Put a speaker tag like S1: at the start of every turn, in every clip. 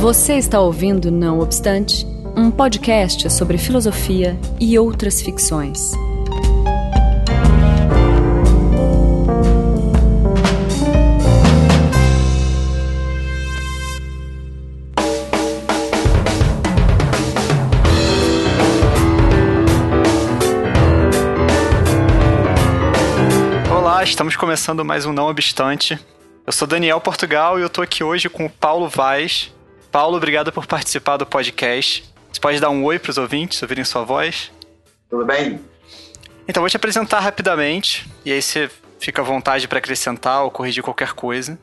S1: Você está ouvindo Não Obstante, um podcast sobre filosofia e outras ficções.
S2: Olá, estamos começando mais um Não Obstante. Eu sou Daniel Portugal e eu tô aqui hoje com o Paulo Vaz. Paulo, obrigado por participar do podcast. Você pode dar um oi para os ouvintes, ouvirem sua voz?
S3: Tudo bem?
S2: Então, vou te apresentar rapidamente, e aí você fica à vontade para acrescentar ou corrigir qualquer coisa.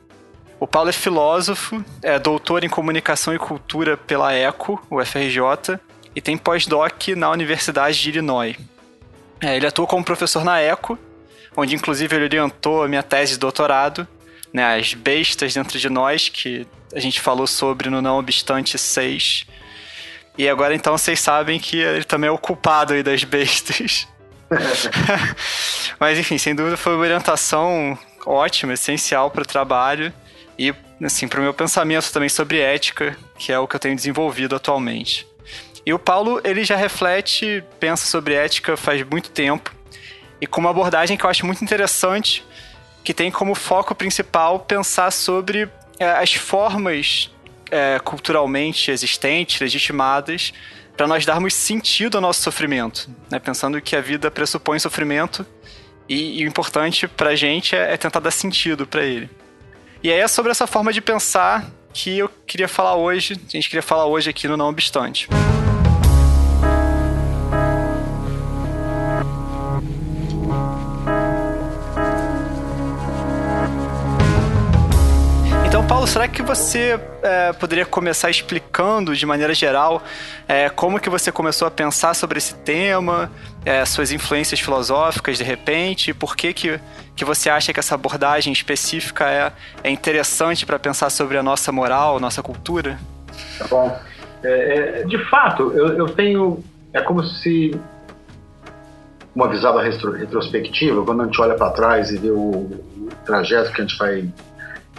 S2: O Paulo é filósofo, é doutor em comunicação e cultura pela ECO, UFRJ, e tem pós-doc na Universidade de Illinois. É, ele atua como professor na ECO, onde inclusive ele orientou a minha tese de doutorado, né, as bestas dentro de nós, que a gente falou sobre no Não Obstante 6. E agora então vocês sabem que ele também é o culpado aí das bestas. Mas enfim, sem dúvida foi uma orientação ótima, essencial para o trabalho e assim, para o meu pensamento também sobre ética, que é o que eu tenho desenvolvido atualmente. E o Paulo, ele já reflete, pensa sobre ética faz muito tempo, e com uma abordagem que eu acho muito interessante, que tem como foco principal pensar sobre as formas é, culturalmente existentes, legitimadas, para nós darmos sentido ao nosso sofrimento, né? pensando que a vida pressupõe sofrimento e, e o importante para a gente é, é tentar dar sentido para ele. E aí é sobre essa forma de pensar que eu queria falar hoje, a gente queria falar hoje aqui no Não Obstante. Então, Paulo, será que você é, poderia começar explicando de maneira geral é, como que você começou a pensar sobre esse tema, é, suas influências filosóficas de repente, e por que, que, que você acha que essa abordagem específica é, é interessante para pensar sobre a nossa moral, nossa cultura?
S3: Tá bom. É, é, de fato, eu, eu tenho. É como se uma visada retro, retrospectiva, quando a gente olha para trás e vê o trajeto que a gente vai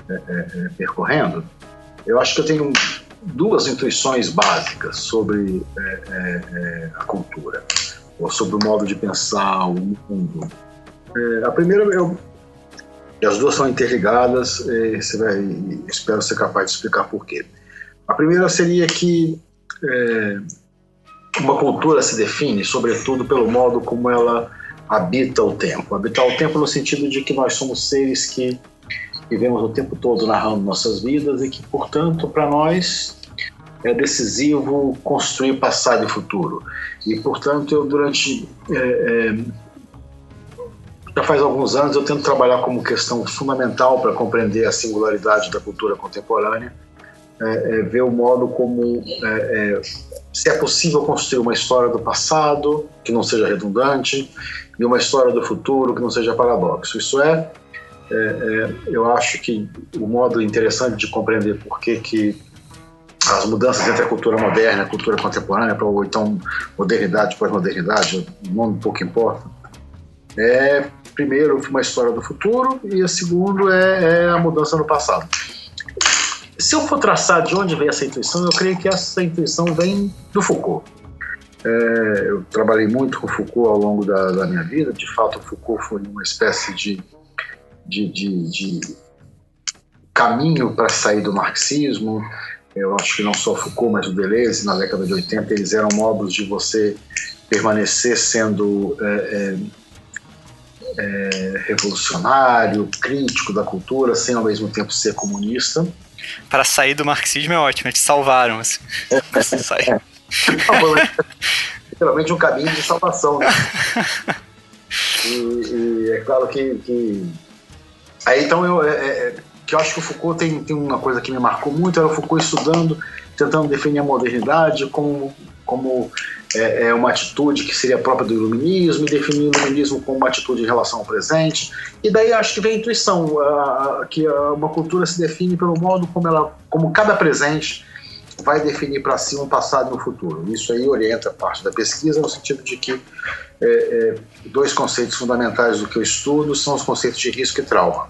S3: é, é, é, percorrendo, eu acho que eu tenho duas intuições básicas sobre é, a cultura, ou sobre o modo de pensar o mundo. a primeira, eu, e as duas são interligadas, você vai, espero ser capaz de explicar por quê. A primeira seria que uma cultura se define, sobretudo, pelo modo como ela habita o tempo. Habitar o tempo no sentido de que nós somos seres que vivemos o tempo todo narrando nossas vidas e que, portanto, para nós é decisivo construir passado e futuro. E, portanto, eu durante é, é, já faz alguns anos eu tento trabalhar como questão fundamental para compreender a singularidade da cultura contemporânea, é, é ver o modo como é, é, se é possível construir uma história do passado que não seja redundante e uma história do futuro que não seja paradoxo. Isso é é, é, eu acho que o modo interessante de compreender por que, que as mudanças entre a cultura moderna e a cultura contemporânea, ou então modernidade pós-modernidade, o nome pouco importa, é primeiro uma história do futuro e a segundo é, é a mudança no passado. Se eu for traçar de onde vem essa intuição, eu creio que essa intuição vem do Foucault. É, eu trabalhei muito com Foucault ao longo da, da minha vida. De fato, Foucault foi uma espécie de de, de, de caminho para sair do marxismo. Eu acho que não só Foucault, mas o Deleuze, na década de 80, eles eram modos de você permanecer sendo é, é, é, revolucionário, crítico da cultura, sem ao mesmo tempo ser comunista.
S2: Para sair do marxismo é ótimo, te salvaram. Assim.
S3: É, literalmente um caminho de salvação. Né? E, e, é claro que, que Aí então eu, é, é, que eu acho que o Foucault tem, tem uma coisa que me marcou muito, era o Foucault estudando, tentando definir a modernidade como, como é, é, uma atitude que seria própria do iluminismo, e definir o iluminismo como uma atitude em relação ao presente. E daí acho que vem a intuição, a, a, que a, uma cultura se define pelo modo como ela, como cada presente vai definir para si um passado e um futuro. Isso aí orienta parte da pesquisa no sentido de que é, é, dois conceitos fundamentais do que eu estudo são os conceitos de risco e trauma.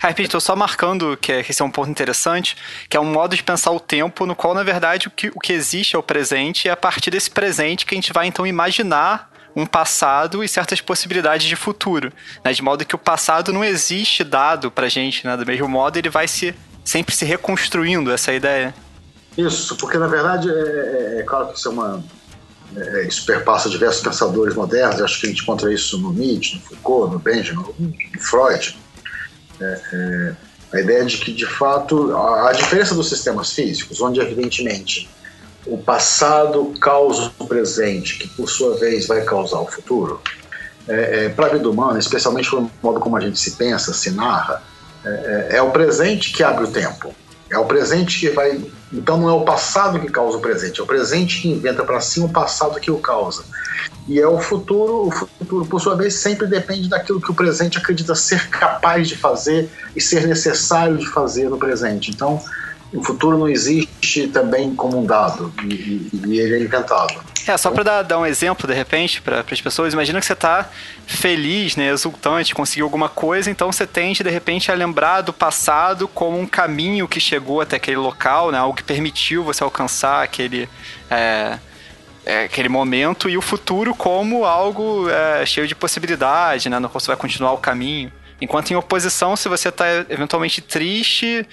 S2: Ah, estou só marcando que, esse é um ponto interessante, que é um modo de pensar o tempo no qual, na verdade, o que, o que existe é o presente e é a partir desse presente que a gente vai, então, imaginar um passado e certas possibilidades de futuro, né? de modo que o passado não existe dado pra gente, né? do mesmo modo ele vai se sempre se reconstruindo essa ideia.
S3: Isso, porque na verdade é, é, é claro que isso é uma é, isso perpassa diversos pensadores modernos, acho que a gente encontra isso no Nietzsche, no Foucault, no Benjamin, no Freud. É, é, a ideia de que, de fato, a, a, diferença dos sistemas físicos, onde evidentemente o passado causa o presente, que por sua vez vai causar o futuro, é, é para a vida humana, especialmente pelo modo como a gente se pensa, se narra, é, é, é o presente que abre o tempo. É o presente que vai. Então não é o passado que causa o presente, é o presente que inventa para si o passado que o causa. E é o futuro, o futuro, por sua vez, sempre depende daquilo que o presente acredita ser capaz de fazer e ser necessário de fazer no presente. Então, o futuro não existe também como um dado e, e ele é inventado.
S2: É, só para dar, dar, um exemplo, de repente, para as pessoas, imagina que você está feliz, né, exultante, conseguiu alguma coisa, então você tende, de repente, a lembrar do passado como um caminho que chegou até aquele local, né, algo que permitiu você alcançar aquele, é, é, aquele momento, e o futuro como algo é, cheio de possibilidade, né, no qual você vai continuar o caminho. Enquanto em oposição, se você está eventualmente triste,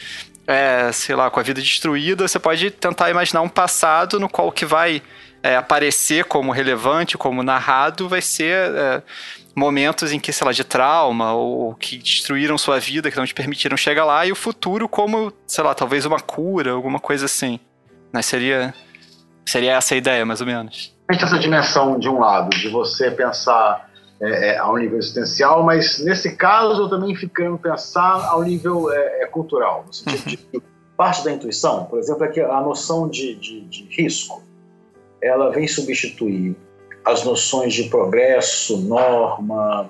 S2: é, sei lá, com a vida destruída, você pode tentar imaginar um passado no qual que vai é, aparecer como relevante, como narrado, vai ser é, momentos em que, sei lá, de trauma ou que destruíram sua vida, que não te permitiram chegar lá, e o futuro como, sei lá, talvez uma cura, alguma coisa assim. Mas seria, seria essa a ideia, mais ou menos.
S3: Essa dimensão, de um lado, de você pensar é, é, ao nível existencial, mas nesse caso eu também ficando pensar ao nível é, é, cultural, no sentido de que parte da intuição, por exemplo, é que a noção de, de, de risco, ela vem substituir as noções de progresso, norma,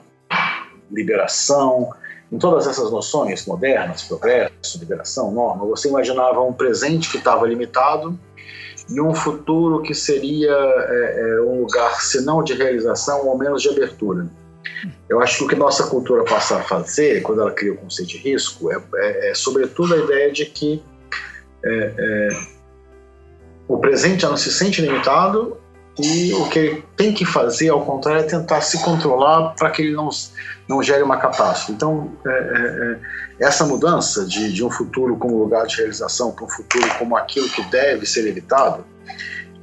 S3: liberação, em todas essas noções modernas, progresso, liberação, norma, você imaginava um presente que estava limitado e um futuro que seria é, é, um lugar, se não de realização, ao menos de abertura. Eu acho que o que nossa cultura passa a fazer, quando ela cria o conceito de risco, é, é, é sobretudo a ideia de que é, é, o presente já não se sente limitado e o que ele tem que fazer, ao contrário, é tentar se controlar para que ele não, não gere uma catástrofe. Então, é, é, é, essa mudança de, de um futuro como lugar de realização para um futuro como aquilo que deve ser evitado,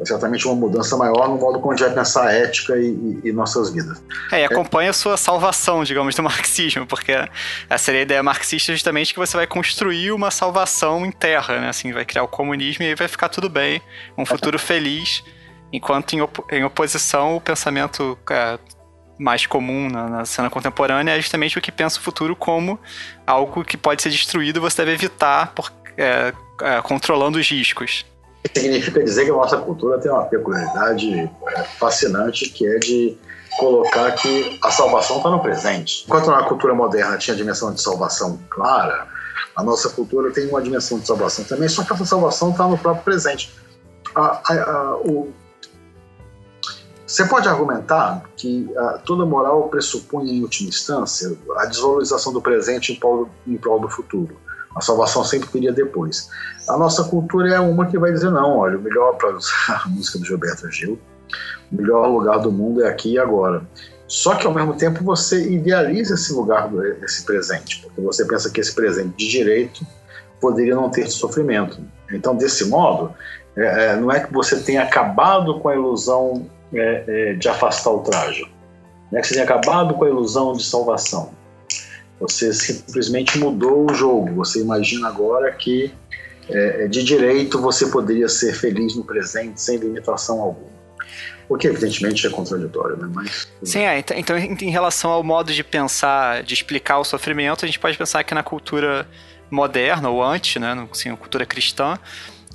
S3: é certamente uma mudança maior no modo como a gente vai pensar a ética e, e, e nossas vidas.
S2: É, e acompanha a sua salvação, digamos, do marxismo, porque essa seria a ideia marxista justamente que você vai construir uma salvação em terra, né? Assim, vai criar o comunismo e aí vai ficar tudo bem, um futuro feliz Enquanto em, op em oposição, o pensamento é, mais comum na, na, cena contemporânea é justamente o que pensa o futuro como algo que pode ser destruído e você deve evitar por, é, é, controlando os riscos.
S3: Significa dizer que a nossa cultura tem uma peculiaridade é, fascinante que é de colocar que a salvação está no presente. Enquanto na cultura moderna tinha a dimensão de salvação clara, a nossa cultura tem uma dimensão de salvação também, só que essa salvação está no próprio presente. A, a, a, o, você pode argumentar que uh, toda moral pressupõe, em última instância, a desvalorização do presente em prol, em prol do futuro. A salvação sempre viria depois. A nossa cultura é uma que vai dizer: não, olha, o melhor, para a música do Gilberto Gil, o melhor lugar do mundo é aqui e agora. Só que ao mesmo tempo você idealiza esse lugar, esse presente, porque você pensa que esse presente de direito poderia não ter sofrimento. Então, desse modo, é, é não é que você tenha acabado com a ilusão é, é, de afastar o traje. É que você tenha acabado com a ilusão de salvação. Você simplesmente mudou o jogo. Você imagina agora que é, de direito você poderia ser feliz no presente sem limitação alguma. O que evidentemente é contraditório, né? Mas...
S2: Sim, é. Então, então, em relação ao modo de pensar, de explicar o sofrimento, a gente pode pensar que na cultura moderna ou antes, né, assim, cultura cristã,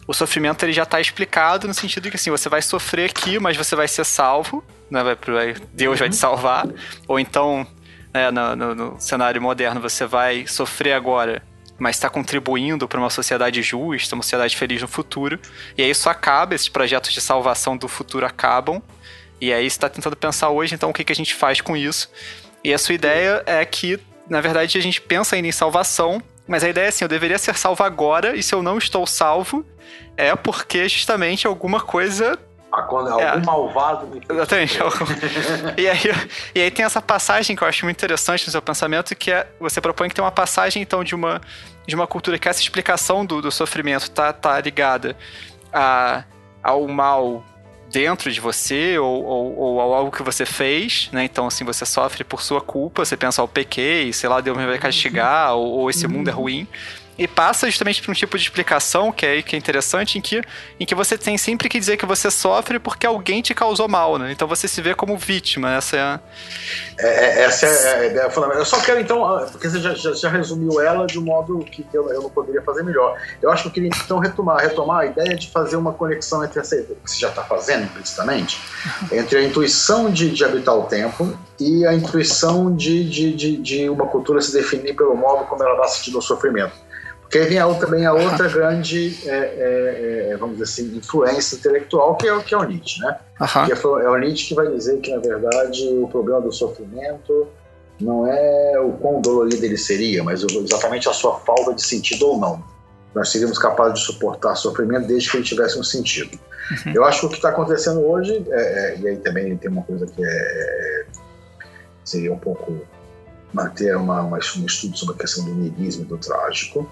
S2: o sofrimento ele já está explicado no sentido de que assim, você vai sofrer aqui, mas você vai ser salvo, né? Vai, Deus vai te uhum. salvar. Ou então, né, no, no, no, cenário moderno, você vai sofrer agora, mas está contribuindo para uma sociedade justa, uma sociedade feliz no futuro. E aí isso acaba, esses projetos de salvação do futuro acabam. E aí você está tentando pensar hoje, então, o que, que a gente faz com isso. E a sua ideia é que na verdade, a gente pensa ainda em salvação, mas a ideia é assim, eu deveria ser salvo agora, e se eu não estou salvo, é porque justamente alguma coisa
S3: algum é. malvado me
S2: Exatamente. e, aí, e aí tem essa passagem que eu acho muito interessante no seu pensamento, que é você propõe que tem uma passagem, então, de uma, de uma cultura que essa explicação do, do sofrimento tá, tá ligada a, ao mal dentro de você ou, ou, ou algo que você fez, né? Então, assim, você sofre por sua culpa, você pensa, ó, oh, pequei, sei lá, Deus me vai castigar, ou, ou esse mundo é uhum. ruim e passa justamente por um tipo de explicação que é, que é interessante, em que, em que você tem sempre que dizer que você sofre porque alguém te causou mal, né? Então você se vê como vítima, essa é a...
S3: É, é essa é a ideia fundamental. Eu só quero então, ah, porque você já, já, já, resumiu ela de um modo que eu, eu não poderia fazer melhor. Eu acho que eu queria então retomar, retomar a ideia de fazer uma conexão entre essa, que você já está fazendo implicitamente, entre a intuição de, de habitar o tempo e a intuição de, de, de, de uma cultura se definir pelo modo como ela dá sentido ao sofrimento. Porque aí vem a, também a outra grande, é, é, é, vamos dizer assim, influência intelectual, que é, que é o Nietzsche, né? Uhum. Que é, é o Nietzsche que vai dizer que, na verdade, o problema do sofrimento não é o quão dolorido ele seria, mas exatamente a sua falta de sentido ou não. Nós seríamos capazes de suportar sofrimento desde que ele tivesse um sentido. Uhum. Eu acho que o que está acontecendo hoje, é, é, e aí também tem uma coisa que é, seria um pouco manter uma, uma, um estudo sobre a questão do niilismo e do trágico,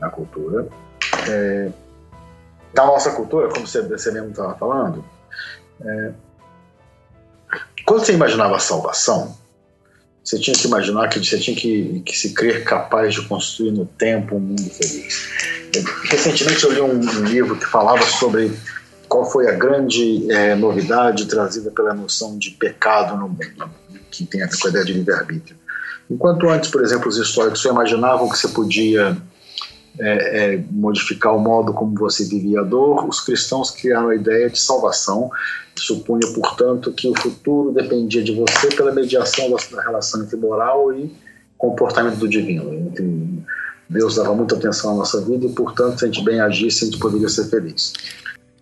S3: na cultura. É, da nossa cultura, como você, você mesmo estava falando, é, quando você imaginava a salvação, você tinha que imaginar que você tinha que, que se crer capaz de construir no tempo um mundo feliz. Recentemente eu li um, livro que falava sobre qual foi a grande é, novidade trazida pela noção de pecado no mundo, que tem a ver com a ideia de livre-arbítrio. Enquanto antes, por exemplo, os históricos só imaginavam que você podia é, é, modificar o modo como você vivia a dor, os cristãos criaram a ideia de salvação, que supunha, portanto, que o futuro dependia de você pela mediação da, relação entre moral e comportamento do divino. Entre, Deus dava muita atenção à nossa vida e, portanto, se a gente bem agisse, a gente poderia ser feliz.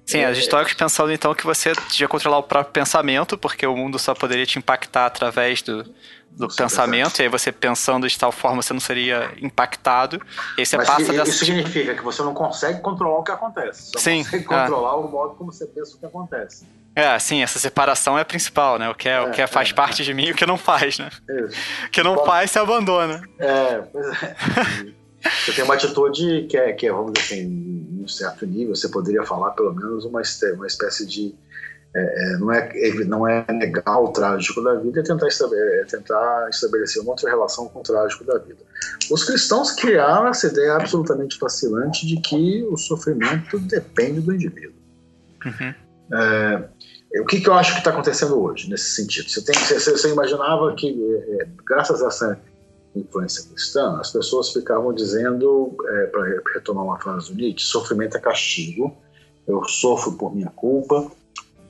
S2: Sim, os históricos pensando então que você devia controlar o próprio pensamento, porque o mundo só poderia te impactar através do, do pensamento, e aí você pensando de tal forma você não seria impactado. E aí você
S3: Mas
S2: passa dessa.
S3: Isso significa que você não consegue controlar o que acontece. Só
S2: sim,
S3: consegue controlar é. o modo como você pensa o que acontece.
S2: É, sim, essa separação é a principal, né? O que, é, é o que é, faz é, parte de mim e o que não faz, né? Isso. O que não Bom, faz, se abandona.
S3: É, pois é. Você tem uma atitude que é, que é, vamos dizer assim, um certo nível, você poderia falar pelo menos uma, uma espécie de é, é, não, é, não é negar o trágico da vida, é tentar, estabelecer, é tentar estabelecer uma outra relação com o trágico da vida. Os cristãos criaram essa ideia absolutamente fascinante de que o sofrimento depende do indivíduo. Uhum. É, o que, que, eu acho que está acontecendo hoje nesse sentido? Você, tem, você, você imaginava que, é, graças a essa influência cristã, as pessoas ficavam dizendo, para retomar uma frase do Nietzsche, sofrimento é castigo, eu sofro por minha culpa,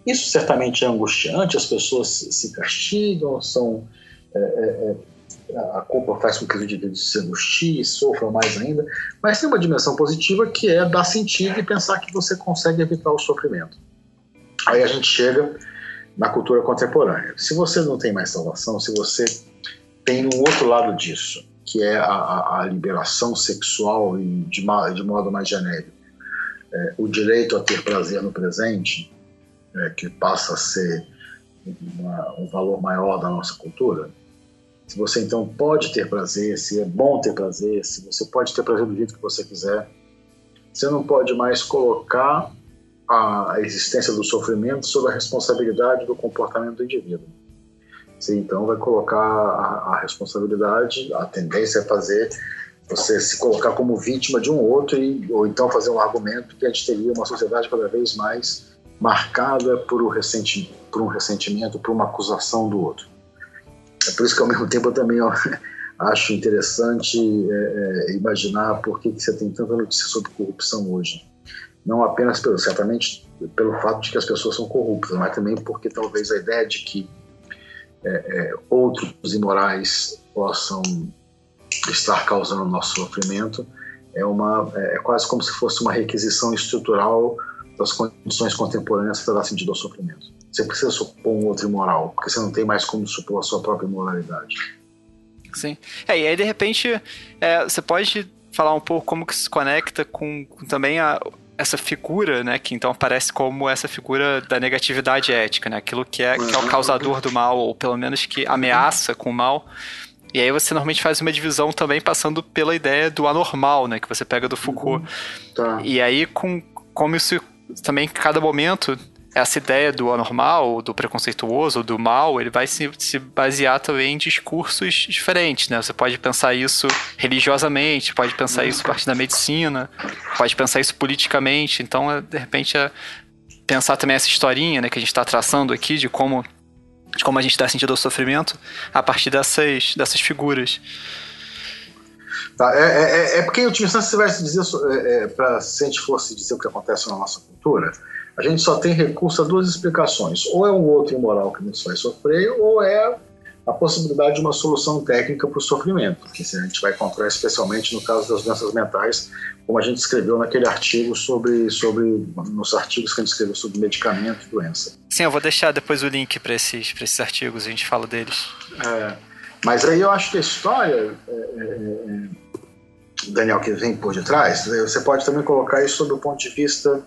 S3: isso certamente é angustiante, as pessoas se castigam, são, é, é, é a culpa faz com que os indivíduos se angustiem sofram mais ainda, mas tem uma dimensão positiva que é dar sentido e pensar que você consegue evitar o sofrimento. Aí a gente chega na cultura contemporânea. Se você não tem mais salvação, se você tem um outro lado disso, que é a, a liberação sexual e de, de modo mais genérico, é, o direito a ter prazer no presente, é, que passa a ser uma, um valor maior da nossa cultura, se você então pode ter prazer, se é bom ter prazer, se você pode ter prazer do jeito que você quiser, você não pode mais colocar a existência do sofrimento sob a responsabilidade do comportamento do indivíduo. Você então vai colocar a, a responsabilidade, a tendência é fazer você se colocar como vítima de um outro e, ou então fazer um argumento que a gente teria uma sociedade cada vez mais marcada por, um ressentimento, por um ressentimento, por uma acusação do outro. É por isso que, ao mesmo tempo, eu também acho interessante é, é, imaginar por que, que você tem tanta notícia sobre corrupção hoje. Não apenas, pelo, certamente, pelo fato de que as pessoas são corruptas, mas também porque talvez a ideia de que é, é outros imorais possam estar causando nosso sofrimento é, uma, é, é quase como se fosse uma requisição estrutural das condições contemporâneas para dar sentido ao sofrimento. Você precisa supor um outro imoral, porque você não tem mais como supor a sua própria moralidade.
S2: Sim. É, e aí de repente é, você pode falar um pouco como que se conecta com, com também a, essa figura, né, que então aparece como essa figura da negatividade ética, né, aquilo que é, que é o causador do mal, ou pelo menos que ameaça com o mal. E aí você normalmente faz uma divisão também passando pela ideia do anormal, né, que você pega do Foucault. Uhum. Tá. E aí com como isso também cada momento essa ideia do anormal, do preconceituoso, do mal, ele vai se, se basear também em discursos diferentes, né? Você pode pensar isso religiosamente, pode pensar isso a partir da medicina, pode pensar isso politicamente. Então, é, de repente, é pensar também essa historinha, né, que a gente está traçando aqui de como de como a gente dá sentido ao sofrimento a partir dessas, dessas figuras.
S3: Tá, é, é, é, é porque eu tinha se você vai dizer, é, é, pra, se a gente fosse dizer o que acontece na nossa cultura, a gente só tem recurso a duas explicações. Ou é um outro imoral que nos faz sofrer, ou é a possibilidade de uma solução técnica para o sofrimento, que a gente vai encontrar especialmente no caso das doenças mentais, como a gente escreveu naquele artigo sobre, sobre nos artigos que a gente escreveu sobre medicamento e doença.
S2: Sim, eu vou deixar depois o link para esses, esses artigos, a gente fala deles.
S3: É, mas aí eu acho que a história, é, é, é, Daniel, que vem por detrás, você pode também colocar isso sob o ponto de vista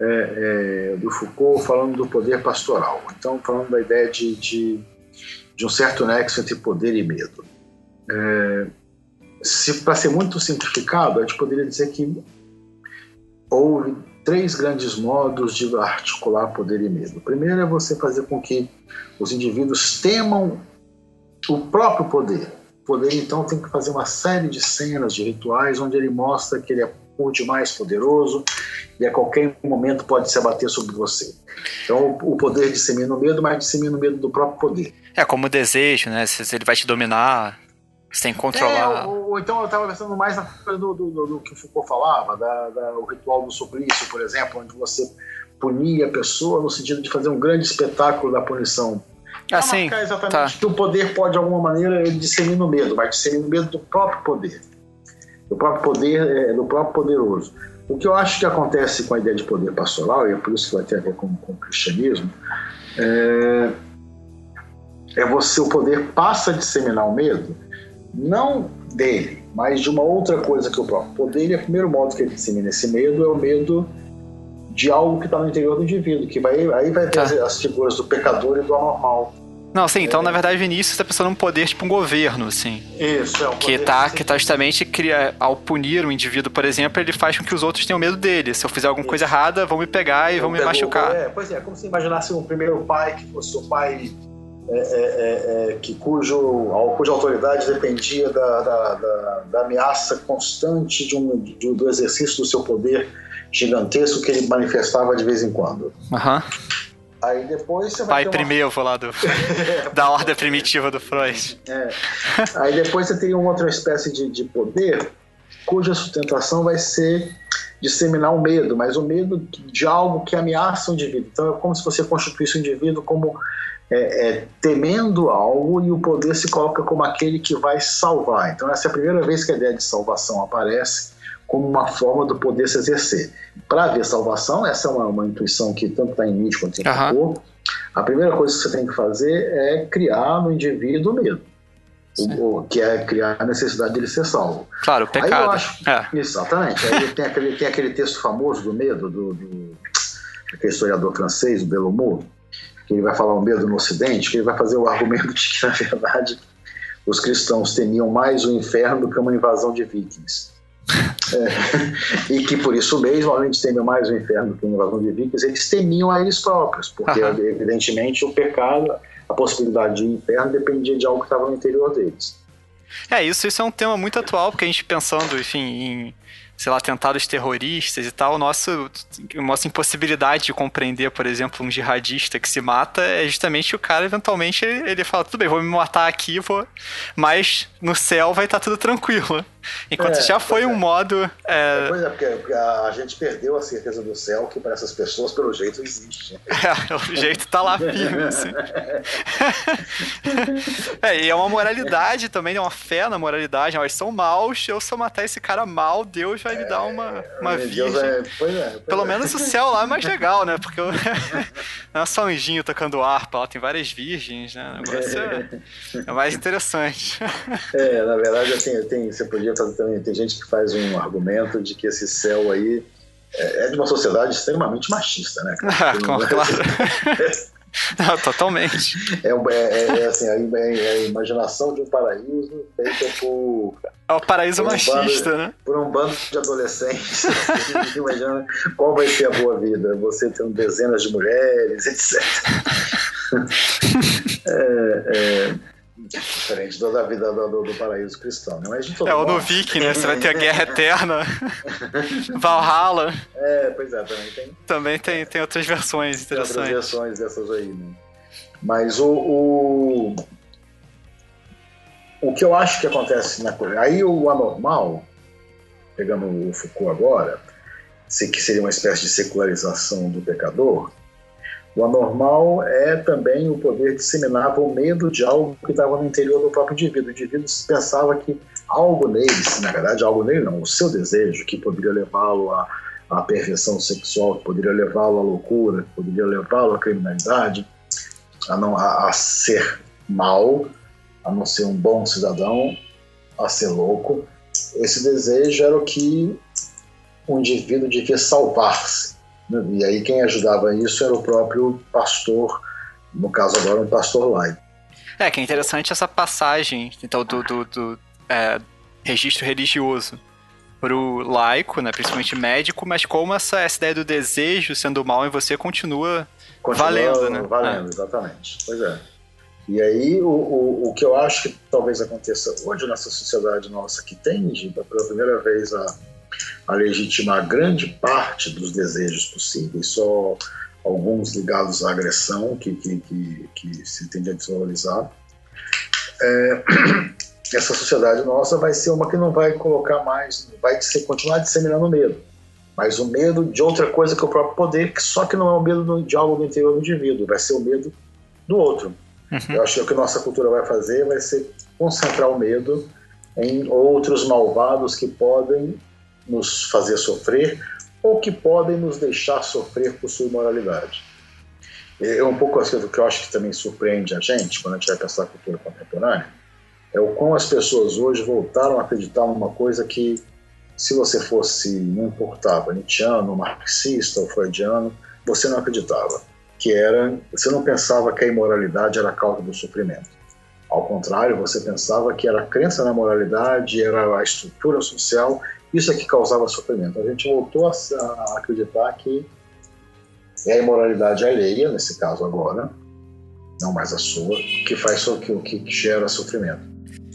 S3: é, é, do Foucault falando do poder pastoral. Então, falando da ideia de, de, de um certo nexo entre poder e medo. É, se para ser muito simplificado, a gente poderia dizer que houve três grandes modos de articular poder e medo. O primeiro é você fazer com que os indivíduos temam o próprio poder. O poder, então, tem que fazer uma série de cenas, de rituais, onde ele mostra que ele é por demais poderoso e a qualquer momento pode se abater sobre você. Então o poder dissemina o medo, mas dissemina o medo do próprio poder.
S2: É como o desejo, né? Se ele vai te dominar, você tem que controlar.
S3: É, ou, ou, então eu estava pensando mais na coisa do, do, do, do, que o Foucault falava, da, da, o ritual do suplício, por exemplo, onde você punia a pessoa no sentido de fazer um grande espetáculo da punição.
S2: Ah, sim.
S3: exatamente tá. que o poder pode, de alguma maneira, ele dissemina o medo, mas dissemina o medo do próprio poder do próprio poder, é, do próprio poderoso. O que eu acho que acontece com a ideia de poder pastoral, e é por isso que vai ter a ver com, com o cristianismo, é, é você, o poder passa a disseminar o medo, não dele, mas de uma outra coisa que o próprio poder, e o primeiro modo que ele dissemina esse medo é o medo de algo que está no interior do indivíduo, que vai, aí vai ter tá. as figuras do pecador e do anormal.
S2: Não, sim, então na verdade Vinícius está pensando num poder tipo um governo, assim.
S3: Isso, é um
S2: que tá, que tá justamente cria, ao punir o indivíduo, por exemplo, ele faz com que os outros tenham medo dele. Se eu fizer alguma Isso. coisa errada, vão me pegar e eu vão me machucar.
S3: É, pois é, como se imaginasse um primeiro pai que fosse o pai é, é, é, é, que cujo, cuja autoridade dependia da, da, da, da ameaça constante de um, de, do exercício do seu poder gigantesco que ele manifestava de vez em quando.
S2: Aham.
S3: Aí depois você vai
S2: Pai primeiro, uma... lá do, da ordem primitiva do Freud.
S3: É. Aí depois você teria uma outra espécie de, de poder cuja sustentação vai ser disseminar o medo, mas o medo de algo que ameaça o indivíduo. Então é como se você constituísse o indivíduo como é, é, temendo algo e o poder se coloca como aquele que vai salvar. Então essa é a primeira vez que a ideia de salvação aparece como uma forma do poder se exercer. Para haver salvação, essa é uma, uma intuição que tanto está em Nietzsche quanto em Foucault, a primeira coisa que você tem que fazer é criar no indivíduo medo. O, o, que é criar a necessidade de ele ser salvo.
S2: Claro, o pecado. Aí eu
S3: acho, é. Exatamente. Aí tem aquele, tem aquele texto famoso do medo, do, do aquele historiador francês, o Bellomo, que ele vai falar o medo no Ocidente, que ele vai fazer o argumento de que, na verdade, os cristãos temiam mais o inferno do que uma invasão de vikings. É, e que por isso mesmo, além de temer mais o inferno que a invasão de vikings, eles temiam a eles próprios, porque uhum. evidentemente o pecado, a possibilidade de inferno dependia de algo que estava no interior deles.
S2: É, isso, isso é um tema muito atual, porque a gente pensando, enfim, em sei lá, atentados terroristas e tal, nosso, nossa impossibilidade de compreender, por exemplo, um jihadista que se mata é justamente o cara, eventualmente, ele, ele fala, tudo bem, vou me matar aqui, vou... mas no céu vai estar tá tudo tranquilo. Enquanto é, já foi um é. modo.
S3: É... Pois é, porque a gente perdeu a certeza do céu que para essas pessoas, pelo jeito, existe.
S2: É, o jeito tá lá firme, assim. é, e é uma moralidade também, é uma fé na moralidade. Eles são maus, eu se eu matar esse cara mal, Deus vai me dar uma, uma
S3: Deus é, pois é, pois
S2: Pelo
S3: é.
S2: menos o céu lá é mais legal, né? Porque não é só um anjinho tocando harpa, lá tem várias virgens, né? O negócio é, é mais interessante.
S3: É, na verdade, assim, tem, você podia fazer também. Tem gente que faz um argumento de que esse céu aí é, é de uma sociedade extremamente machista, né? cara?
S2: Ah, claro. Não, totalmente.
S3: É, um- é, é, é assim, a, é- é a imaginação de um paraíso feita por,
S2: É o paraíso
S3: Por um
S2: machista,
S3: bando-
S2: né?
S3: por um bando de adolescentes. Imagina qual vai ser a boa vida. Você tendo dezenas de mulheres, etc. é diferente da da vida do, do- do paraíso cristão, né? Mas de todo
S2: É, ou no Viking, né? Você vai ter a Guerra Eterna. Valhalla.
S3: É, pois é, também tem
S2: Também tem, tem outras versões
S3: Tem outras
S2: interessantes.
S3: versões dessas aí, né? Mas o, o, o que eu acho que acontece na Coreia. Aí o anormal, pegando o Foucault agora, que seria uma espécie de secularização do pecador, o anormal é também o poder disseminava o medo de algo que estava no interior do próprio indivíduo. O indivíduo pensava que algo nele, na verdade, algo nele não, o seu desejo, que poderia levá-lo à, à perversão sexual, que poderia levá-lo à loucura, que poderia levá-lo à criminalidade, a, não, a, a ser mal, a não ser um bom cidadão, a ser louco. Esse desejo era o que o indivíduo devia salvar-se. Né? E aí quem ajudava isso era o próprio pastor, no caso agora um pastor laico.
S2: É, que é interessante essa passagem, então, do, do, do, é, registro religioso pro laico, né, principalmente médico, mas como essa, essa ideia do desejo sendo mal em você continua
S3: Continua
S2: Valendo, né?
S3: Valendo, exatamente. Pois é. E aí, o, o, o que eu acho que talvez aconteça hoje nessa sociedade nossa, que tende, pela primeira vez, a, a legitimar grande parte dos desejos possíveis, só alguns ligados à agressão, que, que, que, que se tende a desvalorizar. É, essa sociedade nossa vai ser uma que não vai colocar mais, vai continuar disseminando medo mas o medo de outra coisa que o próprio poder, que só que não é o medo do, de algo do interior do indivíduo, vai ser o medo do outro.
S2: Uhum.
S3: Eu acho que o que a nossa cultura vai fazer vai ser concentrar o medo em outros malvados que podem nos fazer sofrer ou que podem nos deixar sofrer por sua imoralidade. É um pouco assim, o que eu acho que também surpreende a gente, quando a gente vai pensar a cultura contemporânea, é o como as pessoas hoje voltaram a acreditar numa coisa que se você fosse, não importava, Nietzscheano, marxista ou freudiano, você não acreditava. Que era, você não pensava que a imoralidade era a causa do sofrimento. Ao contrário, você pensava que era a crença na moralidade, era a estrutura social, isso é que causava sofrimento. A gente voltou a, a acreditar que é a imoralidade alheia, nesse caso agora, não mais a sua, que faz so- que, que gera sofrimento.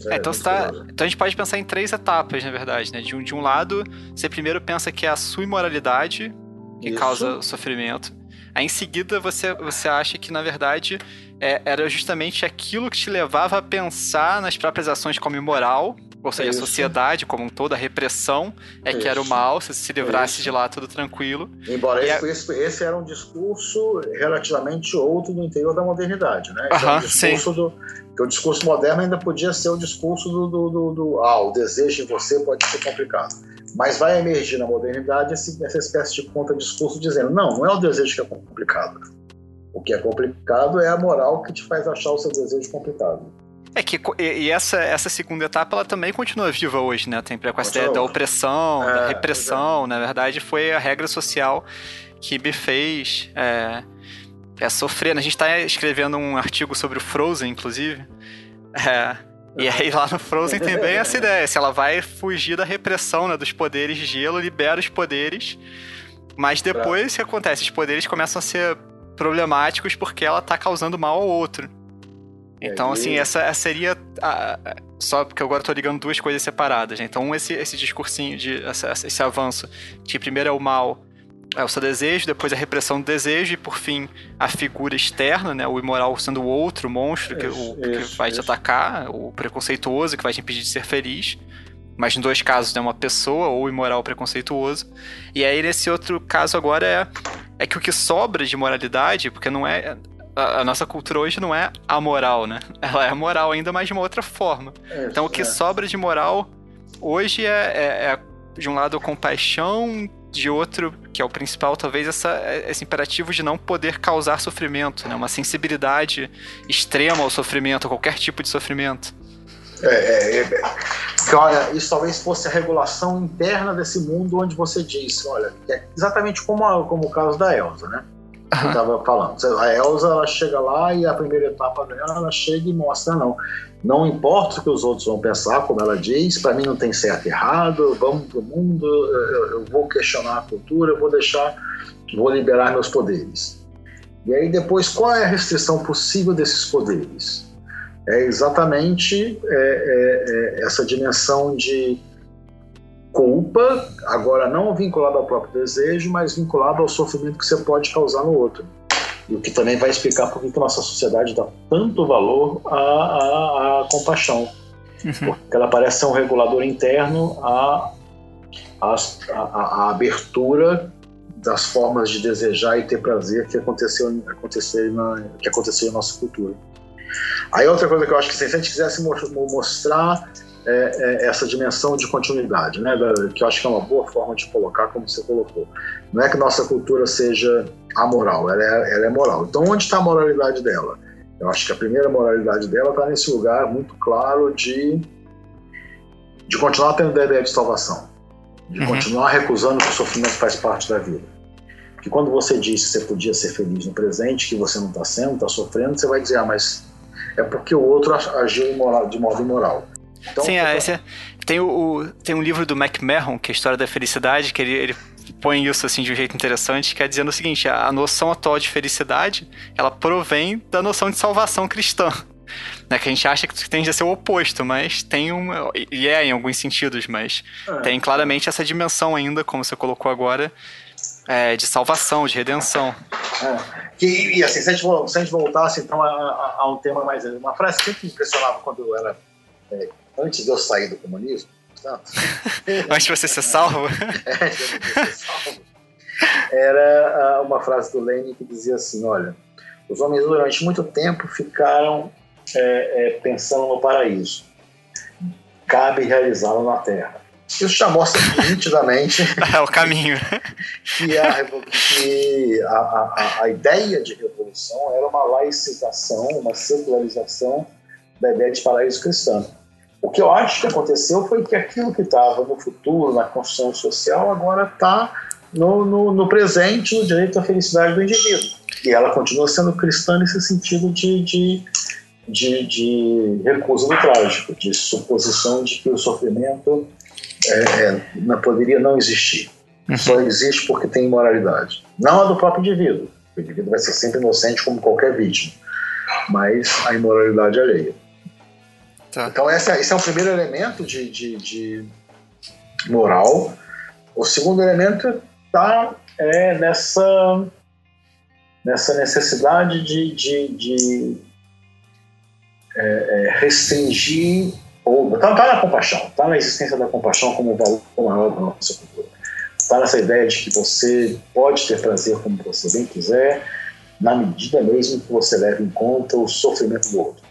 S2: É, então, tá, então a gente pode pensar em três etapas, na verdade, né? De um, de um lado, você primeiro pensa que é a sua imoralidade que
S3: Isso.
S2: causa o sofrimento. Aí em seguida você, você acha que, na verdade, é- era justamente aquilo que te levava a pensar nas próprias ações como imoral, ou seja,
S3: Isso.
S2: a sociedade como um todo, a repressão é que era o
S3: Isso.
S2: mal, se se livrasse
S3: Isso.
S2: de lá tudo tranquilo.
S3: Embora esse, esse, esse era um discurso relativamente outro do interior da modernidade, né? Era
S2: Aham,
S3: um discurso do, que o discurso moderno ainda podia ser o discurso do, do, do, do- ah, o desejo em você pode ser complicado. Mas vai emergir na modernidade esse, essa espécie de contra-discurso dizendo, não, não é o desejo que é complicado. O que é complicado é a moral que te faz achar o seu desejo complicado.
S2: É que e, essa, essa segunda etapa ela também continua viva hoje, né? Tem com essa ideia da opressão, da
S3: É,
S2: repressão. Na verdade, foi a regra social que me fez é, é sofrer. A gente está escrevendo um artigo sobre o Frozen, inclusive. É, e aí lá no Frozen tem bem essa ideia. Se ela vai fugir da repressão né, dos poderes de gelo, libera os poderes. Mas depois o que acontece? Os poderes começam a ser problemáticos porque ela tá causando mal ao outro. Então,
S3: aí-
S2: assim, essa, seria. a- só porque agora eu tô ligando duas coisas separadas, né? Então, um, esse, esse discursinho de. Essa, esse avanço, que primeiro é o mal, é o seu desejo, depois a repressão do desejo, e por fim a figura externa, né? O imoral sendo o outro o monstro que,
S3: Isso,
S2: o, que
S3: isso,
S2: vai te
S3: isso.
S2: atacar, o preconceituoso que vai te impedir de ser feliz. Mas em dois casos é uma pessoa ou imoral preconceituoso. E aí, nesse outro caso agora é, é que o que sobra de moralidade, porque não é. A, a nossa cultura hoje não é amoral, né? Ela é moral ainda, mas de uma outra forma. Então o que
S3: É.
S2: sobra de moral hoje é, é- é de um lado a compaixão, de outro, que é o principal, talvez essa, esse imperativo de não poder causar sofrimento, né? Uma sensibilidade extrema ao sofrimento, a qualquer tipo de sofrimento.
S3: É, é, é, olha, isso talvez fosse a regulação interna desse mundo onde você diz, olha, é exatamente como, a, como o caso da Elsa, né? Estava falando. A Elsa ela chega lá e a primeira etapa dela, ela chega e mostra, não. Não importa o que os outros vão pensar, como ela diz, para mim não tem certo e errado, vamos pro mundo, eu, eu vou questionar a cultura, eu vou deixar, vou liberar meus poderes. E aí depois, qual é a restrição possível desses poderes? É exatamente é, é, é essa dimensão de culpa, agora não vinculada ao próprio desejo, mas vinculada ao sofrimento que você pode causar no outro. E o que também vai explicar por que a nossa sociedade dá tanto valor à, à, à compaixão. Uhum. Porque ela parece ser um regulador interno à, à, à, abertura das formas de desejar e ter prazer que aconteceu, aconteceu, na, que aconteceu em nossa cultura. Aí outra coisa que eu acho que se a gente quisesse mostrar é, é essa dimensão de continuidade, né? que eu acho que é uma boa forma de colocar, como você colocou. Não é que nossa cultura seja amoral, ela é, ela é moral. Então, onde está a moralidade dela? Eu acho que a primeira moralidade dela está nesse lugar muito claro de, de continuar tendo a ideia de salvação, de uhum. continuar recusando que o sofrimento faz parte da vida. Porque quando você diz que você podia ser feliz no presente, que você não está sendo, está sofrendo, você vai dizer, ah, mas é porque o outro agiu de modo imoral.
S2: Então, Sim, é, esse, tem, o, tem um livro do McMahon, que é a História da Felicidade, que ele, ele põe isso assim de um jeito interessante, que é dizendo o seguinte, a noção atual de felicidade, ela provém da noção de salvação cristã. Né, que a gente acha que tende a ser o oposto, mas tem um. E é em alguns sentidos, mas é. tem claramente essa dimensão ainda, como você colocou agora, é, de salvação, de redenção.
S3: É. Que, e assim, se a, gente, se a gente voltasse então a, a, a, um tema mais. Uma frase que sempre me impressionava quando eu era é, antes de eu sair do comunismo,
S2: portanto, antes de você ser salvo?
S3: é, antes de ser salvo. Era ah, uma frase do Lenin que dizia assim: olha, os homens durante muito tempo ficaram é, é, pensando no paraíso. Cabe realizá-lo na Terra. Isso já mostra nitidamente.
S2: é o caminho.
S3: que, a, que a, a, a, ideia de revolução era uma laicização, uma secularização da ideia de paraíso cristão. O que eu acho que aconteceu foi que aquilo que estava no futuro, na construção social, agora está no, no, no, presente, no direito à felicidade do indivíduo. E ela continua sendo cristã nesse sentido de, de, de, de recusa do trágico, de suposição de que o sofrimento é, é não, poderia não existir. Uhum. Só existe porque tem imoralidade. Não a do próprio indivíduo. O indivíduo vai ser sempre inocente como qualquer vítima, mas a imoralidade alheia. Tá. Então, esse é o primeiro elemento de, de, de moral. O segundo elemento está é, nessa, nessa necessidade de, de, de é, é, restringir, ou está tá na compaixão, está na existência da compaixão como valor maior da nossa cultura. Está nessa ideia de que você pode ter prazer como você bem quiser, na medida mesmo que você leve em conta o sofrimento do outro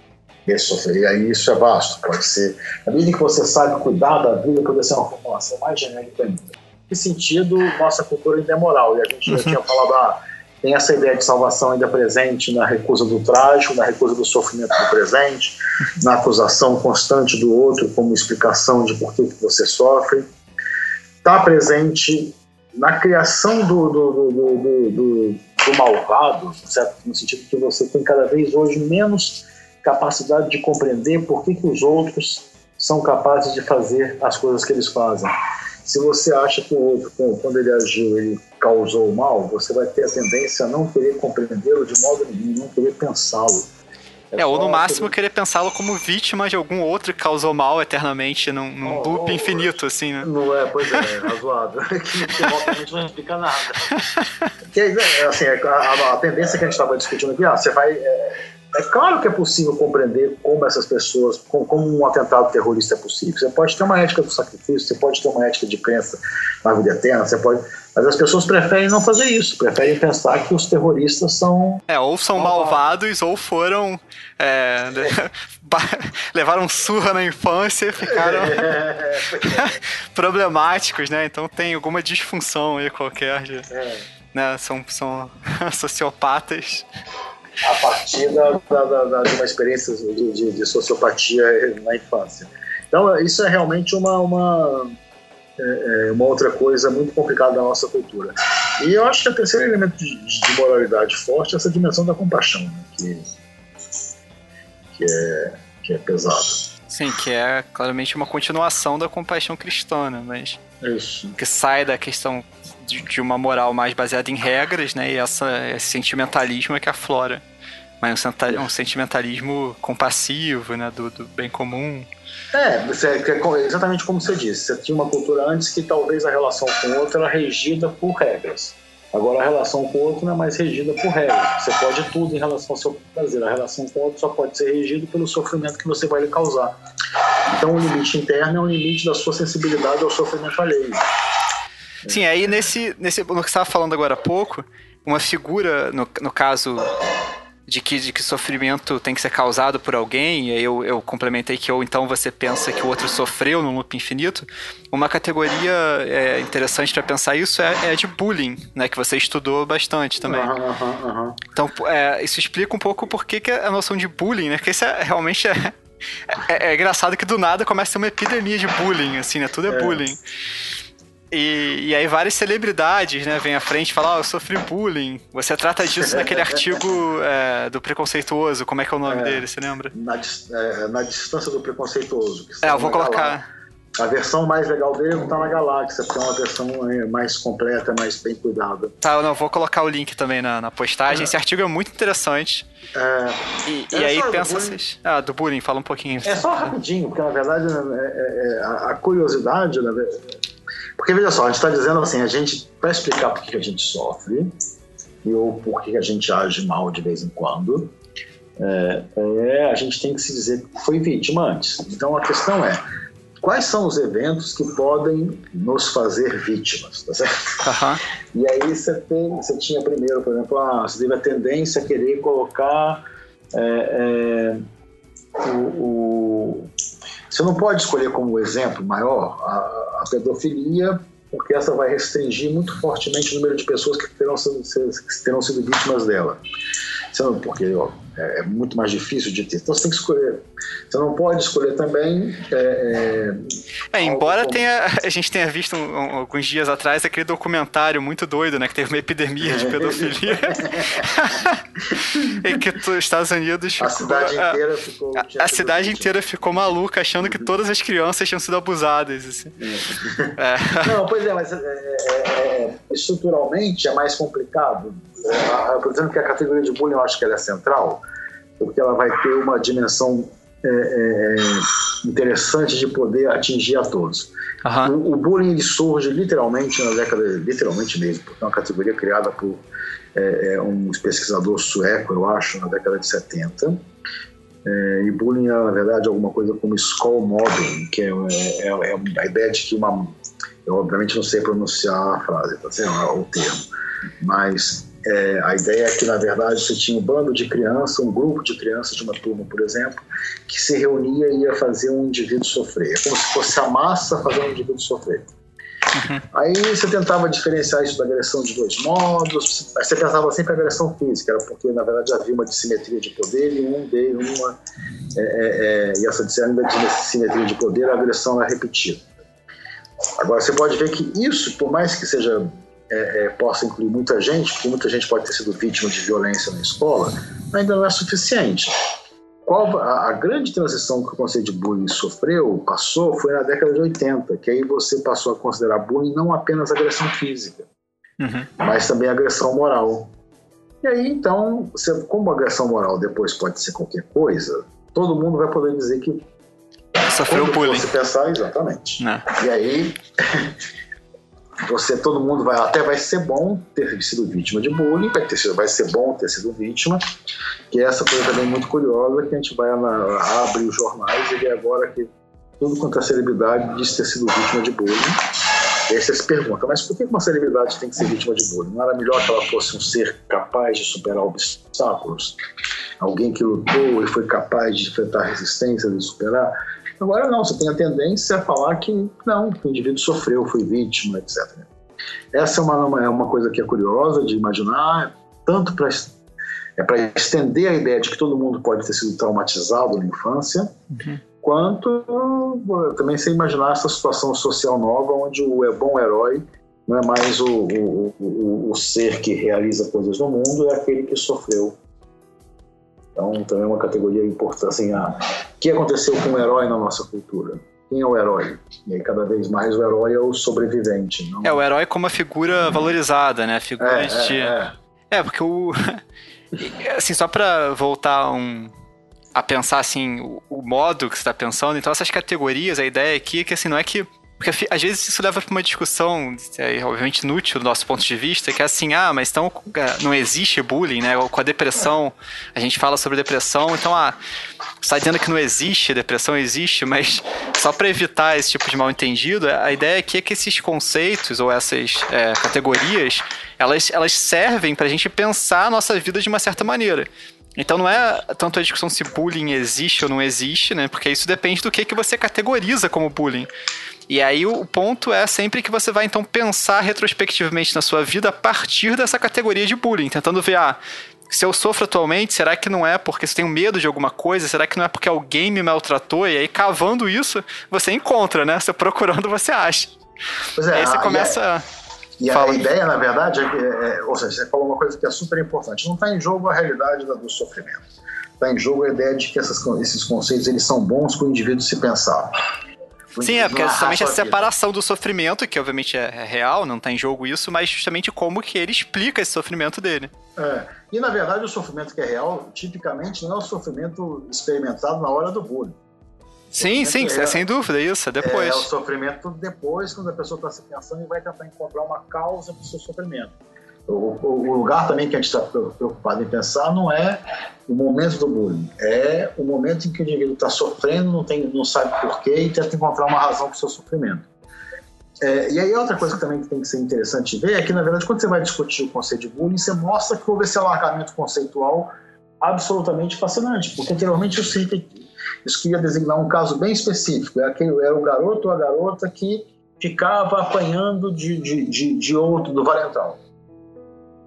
S3: sofrer. E aí isso é vasto, pode ser. Na medida que você sabe cuidar da vida, pode ser uma formulação mais genérica ainda. Que sentido nossa cultura ainda é moral? E a gente já uhum. tinha falado, ah, tem essa ideia de salvação ainda presente na recusa do trágico, na recusa do sofrimento do presente, na acusação constante do outro como explicação de por que, que você sofre. Está presente na criação do, do, do, do, do, do malvado, certo? no sentido que você tem cada vez hoje menos capacidade de compreender por que, que os outros são capazes de fazer as coisas que eles fazem. Se você acha que o outro, quando ele agiu, ele causou mal, você vai ter a tendência a não querer compreendê-lo de modo nenhum, não querer pensá-lo.
S2: É, é ou no máximo querer pensá-lo como vítima de algum outro que causou mal eternamente num, num oh, loop infinito, assim, né?
S3: Não é, pois é, razoável. que, obviamente não explica nada. que, é, assim, a, a, a, tendência que a gente estava discutindo aqui, ah, você vai. É, é claro que é possível compreender como essas pessoas, como, um atentado terrorista é possível. Você pode ter uma ética do sacrifício, você pode ter uma ética de crença na vida eterna, você pode. Mas as pessoas preferem não fazer isso, preferem pensar que os terroristas são.
S2: É, ou são malvados, ou foram. É, levaram surra na infância e ficaram é, problemáticos, né? Então tem alguma disfunção aí qualquer. De, é. né? São, são sociopatas
S3: a partir da, da, da, de uma experiência de, de, de, sociopatia na infância. Então, isso é realmente uma, uma, é, é, uma outra coisa muito complicada da nossa cultura. E eu acho que o terceiro elemento de, de moralidade forte é essa dimensão da compaixão, né, que, que, é, que é pesado.
S2: Sim, que é claramente uma continuação da compaixão cristã, né, mas
S3: Isso.
S2: que sai da questão de, de, uma moral mais baseada em regras, né? E essa, esse sentimentalismo é que aflora. Mas um, um sentimentalismo compassivo, né? Do, do bem comum.
S3: É, você, é exatamente como você disse. Você tinha uma cultura antes que talvez a relação com o outro era regida por regras. Agora a relação com o outro não é mais regida por regras. Você pode tudo em relação ao seu prazer. A relação com o outro só pode ser regida pelo sofrimento que você vai lhe causar. Então o limite interno é um limite da sua sensibilidade ao sofrimento alheio.
S2: Sim, aí nesse, nesse no que você estava falando agora há pouco, uma figura, no, no caso de que, de que sofrimento tem que ser causado por alguém, e aí eu, eu complementei que ou então você pensa que o outro sofreu num loop infinito, uma categoria é, interessante para pensar isso é, é de bullying, né, que você estudou bastante também.
S3: Uhum, uhum, uhum.
S2: Então, é, isso explica um pouco por que, que a noção de bullying, né, porque isso é, realmente é, é, é, engraçado que do nada começa a ter uma epidemia de bullying, assim, né, tudo é, é. bullying. E, e, aí várias celebridades, né, vêm à frente e falam, oh, eu sofri bullying. Você trata disso naquele artigo é, do preconceituoso, como é que é o nome é, dele, você lembra?
S3: Na, é, na distância do preconceituoso.
S2: é, eu vou colocar...
S3: A versão mais legal dele está na Galáxia, porque é uma versão é, mais completa, mais bem cuidada.
S2: Tá, eu não, vou colocar o link também na, na postagem. É. Esse artigo é muito interessante.
S3: É,
S2: e, e aí pensa vocês. Ah, do bullying, fala um pouquinho.
S3: É só rapidinho, porque na verdade né, a, a curiosidade, na verdade, porque veja só, a gente está dizendo assim, a gente, para explicar por que a gente sofre, e ou por que a gente age mal de vez em quando, é, é, a gente tem que se dizer que foi vítima antes. Então a questão é, quais são os eventos que podem nos fazer vítimas, tá certo?
S2: Uhum.
S3: E aí você, tem, você tinha primeiro, por exemplo, ah, você teve a tendência a querer colocar é, é, o, o você não pode escolher como exemplo maior a, a pedofilia, porque essa vai restringir muito fortemente o número de pessoas que terão, que terão sido vítimas dela. Porque ó, é, é, muito mais difícil de ter. Então você tem que escolher. Você não pode escolher também. É,
S2: é, é embora como... tenha, a gente tenha visto um, um, alguns dias atrás aquele documentário muito doido, né? Que teve uma epidemia de pedofilia. e que os Estados Unidos.
S3: Ficou, a cidade inteira ficou.
S2: A, a cidade inteira ficou maluca, achando que todas as crianças tinham sido abusadas. Assim.
S3: É. Não, pois é, mas é, estruturalmente é mais complicado. Eu estou dizendo que a categoria de bullying eu acho que ela é central, porque ela vai ter uma dimensão é, é, interessante de poder atingir a todos.
S2: Uhum.
S3: O, o, bullying surge literalmente na década, literalmente mesmo, porque é uma categoria criada por é, é um pesquisador sueco, eu acho, na década de 70. É, e bullying é, na verdade, alguma coisa como school mobbing, que é, é, é, a ideia de que uma. Eu, obviamente, não sei pronunciar a frase, tá certo? o termo, mas é, a ideia é que, na verdade, você tinha um bando de crianças, um grupo de crianças de uma turma, por exemplo, que se reunia e ia fazer um indivíduo sofrer. É como se fosse a massa fazendo um indivíduo sofrer. Uhum. Aí você tentava diferenciar isso da agressão de dois modos, você pensava sempre a agressão física, era porque na verdade havia uma dissimetria de poder e um deles, uma, é, é, é, e essa dissimetria de poder, a agressão é repetida. Agora você pode ver que isso, por mais que seja é, é, possa incluir muita gente, porque muita gente pode ter sido vítima de violência na escola, ainda não é suficiente. Qual a, a, grande transição que o conceito de bullying sofreu, passou, foi na década de 80, que aí você passou a considerar bullying não apenas agressão física, uhum. mas também agressão moral. E aí, então, você, como agressão moral depois pode ser qualquer coisa, todo mundo vai poder dizer que
S2: sofreu bullying.
S3: Se pensar exatamente. Não. Né. E aí você todo mundo vai até vai ser bom ter sido vítima de bullying, vai, ter vai ser bom ter sido vítima, que é essa coisa também muito curiosa que a gente vai na, abre os jornais e vê agora que tudo quanto é celebridade diz ter sido vítima de bullying. E aí você se pergunta, mas por que uma celebridade tem que ser vítima de bullying? Não era melhor que ela fosse um ser capaz de superar obstáculos? Alguém que lutou e foi capaz de enfrentar resistência, de superar? Agora não, você tem a tendência a falar que não, que o indivíduo sofreu, foi vítima, etc. Essa é uma, é uma coisa que é curiosa de imaginar, tanto para é para estender a ideia de que todo mundo pode ter sido traumatizado na infância, uhum. quanto também sem imaginar essa situação social nova onde o é bom herói não é mais o, o, o, o, ser que realiza coisas no mundo, é aquele que sofreu. Então, também é uma categoria importante. Assim, ah, o que aconteceu com o herói na nossa cultura? Quem é o herói? E aí, cada vez mais, o herói é o sobrevivente. Não...
S2: É, o herói como uma figura valorizada, né? Figura é, de. É, é. é, porque o. assim, só para voltar um, a pensar assim, o, o modo que você está pensando, então essas categorias, a ideia aqui é que assim, não é que porque às vezes isso leva para uma discussão, é, obviamente inútil do nosso ponto de vista, que é assim, ah, mas então é, não existe bullying, né? Com a depressão, a gente fala sobre depressão, então, ah, você está dizendo que não existe, depressão existe, mas só para evitar esse tipo de mal entendido, a ideia aqui é que esses conceitos ou essas é, categorias, elas, elas servem para a gente pensar a nossa vida de uma certa maneira. Então não é tanto a discussão se bullying existe ou não existe, né? Porque isso depende do que, que você categoriza como bullying. E aí o ponto é sempre que você vai então pensar retrospectivamente na sua vida a partir dessa categoria de bullying, tentando ver, ah, se eu sofro atualmente, será que não é porque eu tenho medo de alguma coisa? Será que não é porque alguém me maltratou? E aí, cavando isso, você encontra, né? Você procurando, você acha. Pois é, aí você começa.
S3: E a, e a ideia, na verdade, é que, é, ou seja, você falou uma coisa que é super importante. Não está em jogo a realidade do sofrimento. Está em jogo a ideia de que essas, esses conceitos eles são bons para o indivíduo se pensar.
S2: Sim, é porque é justamente a separação do sofrimento, que obviamente é, é real, não está em jogo isso, mas justamente como que ele explica esse sofrimento dele.
S3: É. E na verdade o sofrimento que é real, tipicamente, não é o sofrimento experimentado na hora do bullying.
S2: Sim, sim, é, sem dúvida, isso, é depois.
S3: É, o sofrimento depois, quando a pessoa está se pensando e vai tentar encontrar uma causa para o seu sofrimento. O, o, lugar também que a gente está preocupado em pensar não é o momento do bullying, é o momento em que o indivíduo está sofrendo, não, tem, não sabe porquê e tenta encontrar uma razão para o seu sofrimento. É, e aí outra coisa que também tem que ser interessante ver é que, na verdade, quando você vai discutir o conceito de bullying, você mostra que houve esse alargamento conceitual absolutamente fascinante, porque anteriormente isso, isso queria designar um caso bem específico, era, aquele, era o garoto ou a garota que ficava apanhando de, de, de, de outro, do valentão.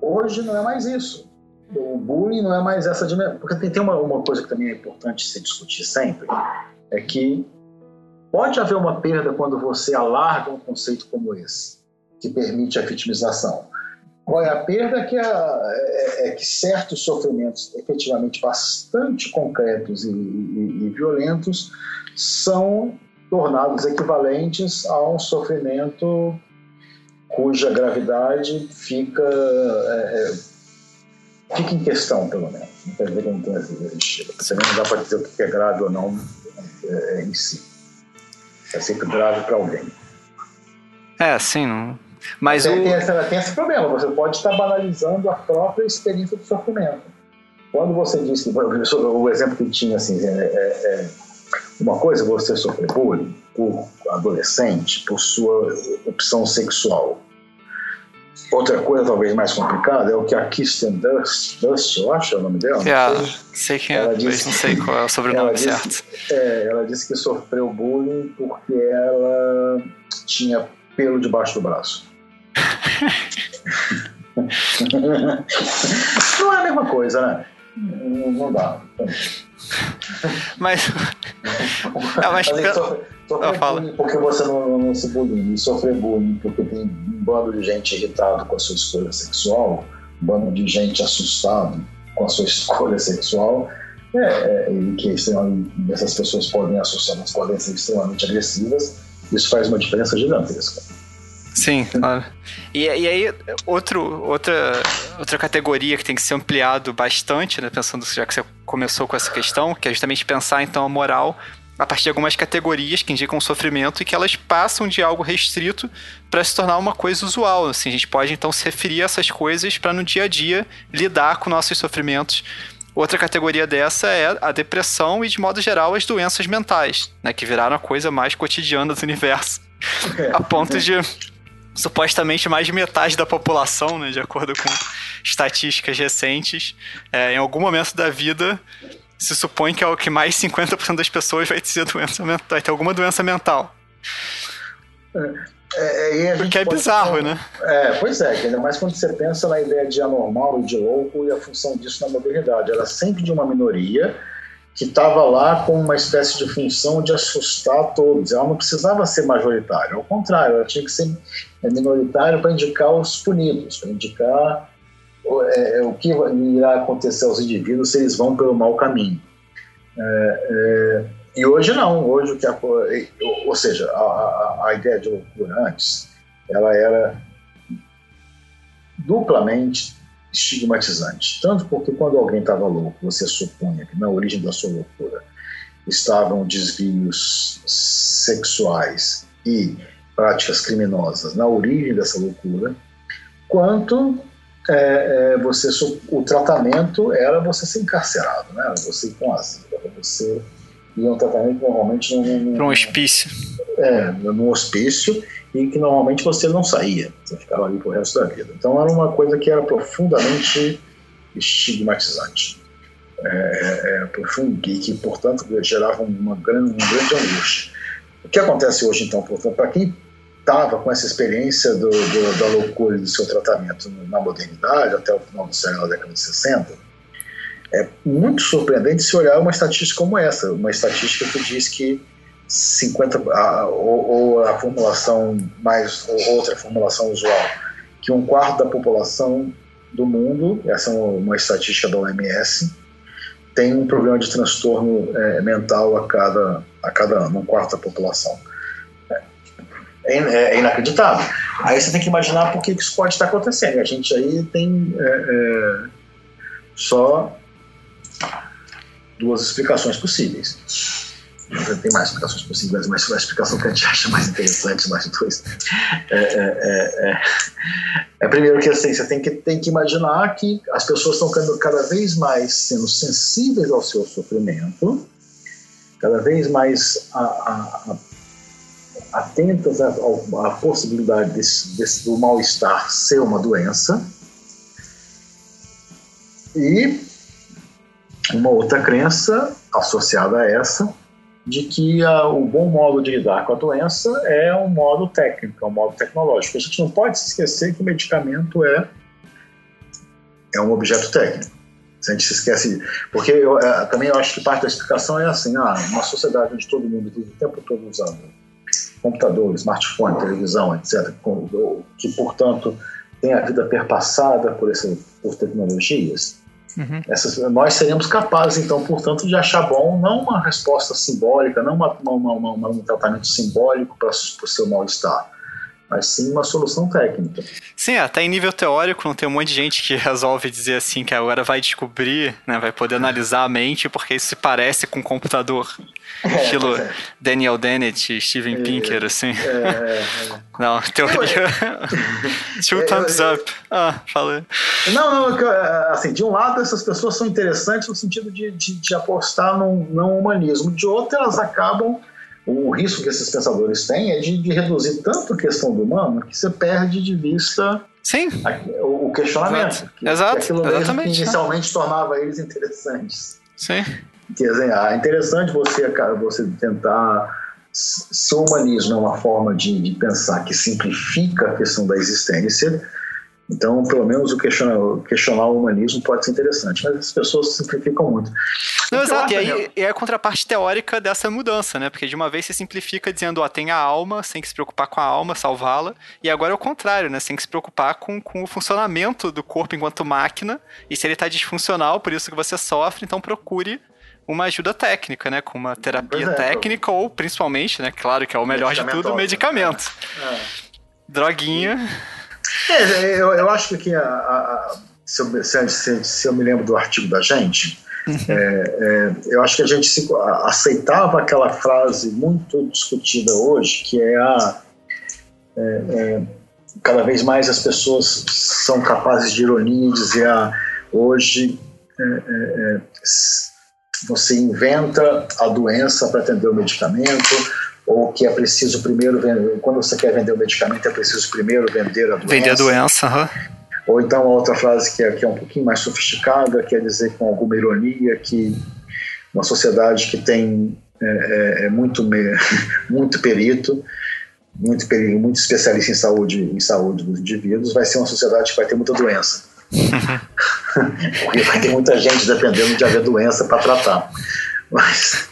S3: Hoje não é mais isso. O bullying não é mais essa dimensão. Porque tem, uma, uma coisa que também é importante se discutir sempre, é que pode haver uma perda quando você alarga um conceito como esse, que permite a vitimização. Qual é a perda? É que, a, é, é que certos sofrimentos efetivamente bastante concretos e, e, e violentos são tornados equivalentes a um sofrimento cuja gravidade fica, é, é, fica em questão, pelo menos. Não quer dizer que não tenha existido. Também não dá para dizer o que é grave ou não é, é em si. É sempre grave para alguém.
S2: É, sim. Não... Mas
S3: o... tem, essa, tem esse problema. Você pode estar banalizando a própria experiência do sofrimento. Quando você disse, o exemplo que tinha assim, é, é, é uma coisa você sofrer bullying por adolescente, por sua opção sexual. Outra coisa talvez mais complicada é o que a Kirsten Dust, Dust eu acho é o nome dela.
S2: Yeah, sei quem é, disse, não sei qual é o sobrenome certo.
S3: Disse, é, ela disse que sofreu bullying porque ela tinha pelo debaixo do braço. não é a mesma coisa, né? Não, não dá.
S2: Mas. ah, mas
S3: assim, sofrer, bullying porque você não, não se bullying, e sofrer bullying porque tem um bando de gente irritado com a sua escolha sexual, um bando de gente assustado com a sua escolha sexual, é, é, e que essas pessoas podem assustar, mas podem ser extremamente agressivas, isso faz uma diferença gigantesca.
S2: Sim, claro. E, e aí, outro, outra, outra categoria que tem que ser ampliado bastante, né, pensando já que você começou com essa questão, que é justamente pensar então a moral a partir de algumas categorias que indicam sofrimento e que elas passam de algo restrito para se tornar uma coisa usual. Assim, a gente pode então se referir a essas coisas para no dia a dia lidar com nossos sofrimentos. Outra categoria dessa é a depressão e, de modo geral, as doenças mentais, né, que viraram a coisa mais cotidiana do universo. a ponto de supostamente mais de metade da população, né, de acordo com estatísticas recentes, é, em algum momento da vida se supõe que é o que mais 50% das pessoas vai ter doença mental, vai ter alguma doença mental.
S3: É, é,
S2: Porque é bizarro, né?
S3: É, pois é, ainda mais quando você pensa na ideia de anormal e de louco e a função disso na modernidade. Era sempre de uma minoria que estava lá com uma espécie de função de assustar todos. Ela não precisava ser majoritária, ao contrário, ela tinha que ser minoritária para indicar os punidos, para indicar é, é, o que irá acontecer aos indivíduos se eles vão pelo mau caminho. É, é, e hoje não, hoje o que a, ou seja, a, a, a, ideia de loucura antes, ela era duplamente estigmatizante, tanto porque quando alguém estava louco, você supunha que na origem da sua loucura estavam desvios sexuais e práticas criminosas na origem dessa loucura, quanto é, é, você o tratamento era você ser encarcerado, né? Você ir com asilo, você ir a um tratamento normalmente
S2: para um hospício.
S3: É, num hospício e que normalmente você não saía, você ficava ali pro resto da vida. Então era uma coisa que era profundamente estigmatizante. É, é, é profundo e que, portanto, gerava uma grande, uma grande angústia. O que acontece hoje, então, portanto, para quem estava com essa experiência do, do, da loucura do seu tratamento na modernidade, até o final do século, na década de 60, é muito surpreendente se olhar uma estatística como essa, uma estatística que diz que 50, a, ou, ou, a formulação mais, ou outra formulação usual, que um quarto da população do mundo, essa é uma estatística da OMS, tem um problema de transtorno é, mental a cada, a cada ano, um quarto da população. É, é, inacreditável. Aí você tem que imaginar por que isso pode estar acontecendo. A gente aí tem é, é, só duas explicações possíveis. Tem mais explicações possíveis, mas a explicação que a gente acha mais interessante, mais dois. É, é, é, é, primeiro que assim, você tem que, tem que imaginar que as pessoas estão cada, vez mais sendo sensíveis ao seu sofrimento, cada vez mais a, a, a, atentas à, à possibilidade desse, desse, do mal-estar ser uma doença. E uma outra crença associada a essa, de que a, o bom modo de lidar com a doença é um modo técnico, é um modo tecnológico. A gente não pode se esquecer que o medicamento é, é um objeto técnico. Se a gente se esquece. Porque eu, é, também eu acho que parte da explicação é assim: ah, uma sociedade onde todo mundo vive o tempo todo usando computador, smartphone, televisão, etc., que, portanto, tem a vida perpassada por, essa, por tecnologias Uhum. Essas, nós seríamos capazes, então, portanto, de achar bom não uma resposta simbólica, não uma, uma, uma, um tratamento simbólico para o seu mal-estar, mas sim uma solução técnica.
S2: Sim, até em nível teórico, não tem um monte de gente que resolve dizer assim que agora vai descobrir, né, vai poder analisar a mente porque isso se parece com um computador. É, Estilo é. Daniel Dennett, Steven é, Pinker, assim. É, é, é. não, teoria. Two thumbs up. Ah, falei.
S3: Não, não, assim, de um lado essas pessoas são interessantes no sentido de, de, de apostar no não humanismo, de outro elas acabam o risco que esses pensadores têm é de, de, reduzir tanto a questão do humano que você perde de vista
S2: Sim.
S3: A, o, questionamento.
S2: Exato, que, Exato. Que aquilo exatamente.
S3: que inicialmente tornava eles interessantes.
S2: Sim.
S3: Quer dizer, é interessante você, você tentar. Se o humanismo é uma forma de, de pensar que simplifica a questão da existência, então, pelo menos o questionar, questionar o humanismo pode ser interessante, mas as pessoas simplificam muito.
S2: Não, exato, e aí é a contraparte teórica dessa mudança, né? Porque de uma vez você simplifica dizendo, ó, tem a alma, tem que se preocupar com a alma, salvá-la, e agora é o contrário, né? Tem que se preocupar com, com o funcionamento do corpo enquanto máquina, e se ele está disfuncional, por isso que você sofre, então procure uma ajuda técnica, né? Com uma terapia é, técnica ou, principalmente, né? Claro que é o melhor de tudo, medicamento. É. Droguinha...
S3: É, eu, eu acho que a, a, se, eu, se, se, eu me lembro do artigo da gente, uhum. é, é, eu acho que a gente se, aceitava aquela frase muito discutida hoje, que é a. É, é, cada vez mais as pessoas são capazes de ironia e dizer: ah, hoje é, você inventa a doença para atender o medicamento, ou que é preciso primeiro vender, quando você quer vender o medicamento, é preciso primeiro vender a doença.
S2: Vender a doença, uhum.
S3: Ou então uma outra frase que é, que é um pouquinho mais sofisticada, quer dizer com alguma ironia que uma sociedade que tem é, é, é muito, muito perito, muito perito, muito especialista em saúde, em saúde dos indivíduos, vai ser uma sociedade que vai ter muita doença. Porque vai ter muita gente dependendo de haver doença para tratar. Mas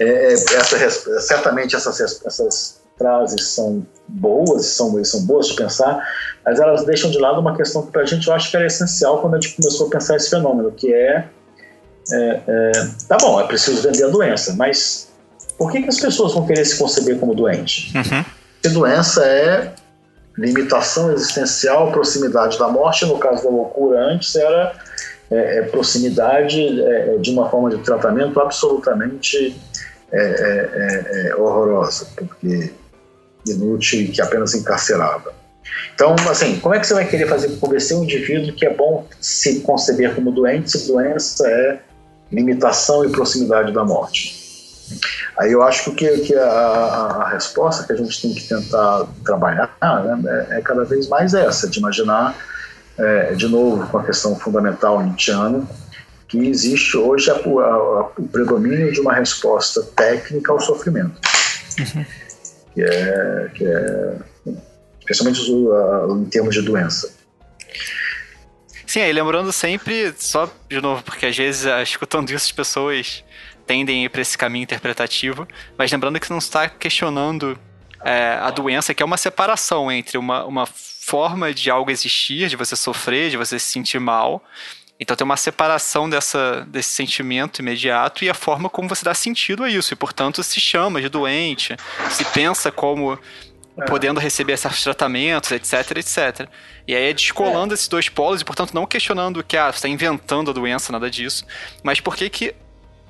S3: é, é, essa, certamente essas, essas frases são boas, são, são boas de pensar, mas elas deixam de lado uma questão que para a gente eu acho que era essencial quando a gente começou a pensar esse fenômeno, que é, é, é tá bom, é preciso vender a doença, mas por que, que as pessoas vão querer se conceber como doente? Uhum. Se doença é limitação existencial, proximidade da morte, no caso da loucura antes era é, é, proximidade é, é, de uma forma de tratamento absolutamente é, é, horrorosa, porque inútil que apenas encarcerava. Então, assim, como é que você vai querer fazer convencer um indivíduo que é bom se conceber como doente se doença é limitação e proximidade da morte? Aí eu acho que, que a, a, resposta que a gente tem que tentar trabalhar né, é cada vez mais essa, de imaginar é, de novo com a questão fundamental nietzschiana, que existe hoje a, a, o predomínio de uma resposta técnica ao sofrimento, uhum. que, é, que é especialmente em termos de doença.
S2: Sim, aí lembrando sempre, só de novo, porque às vezes escutando isso as pessoas tendem a ir para esse caminho interpretativo, mas lembrando que você não está questionando é, a doença, que é uma separação entre uma, uma forma de algo existir, de você sofrer, de você se sentir mal. Então tem uma separação dessa, desse sentimento imediato e a forma como você dá sentido a isso. E, portanto, se chama de doente, se pensa como é. podendo receber esses tratamentos, etc, etc. E aí é descolando é. esses dois polos e, portanto, não questionando que ah, você está inventando a doença, nada disso. Mas por que que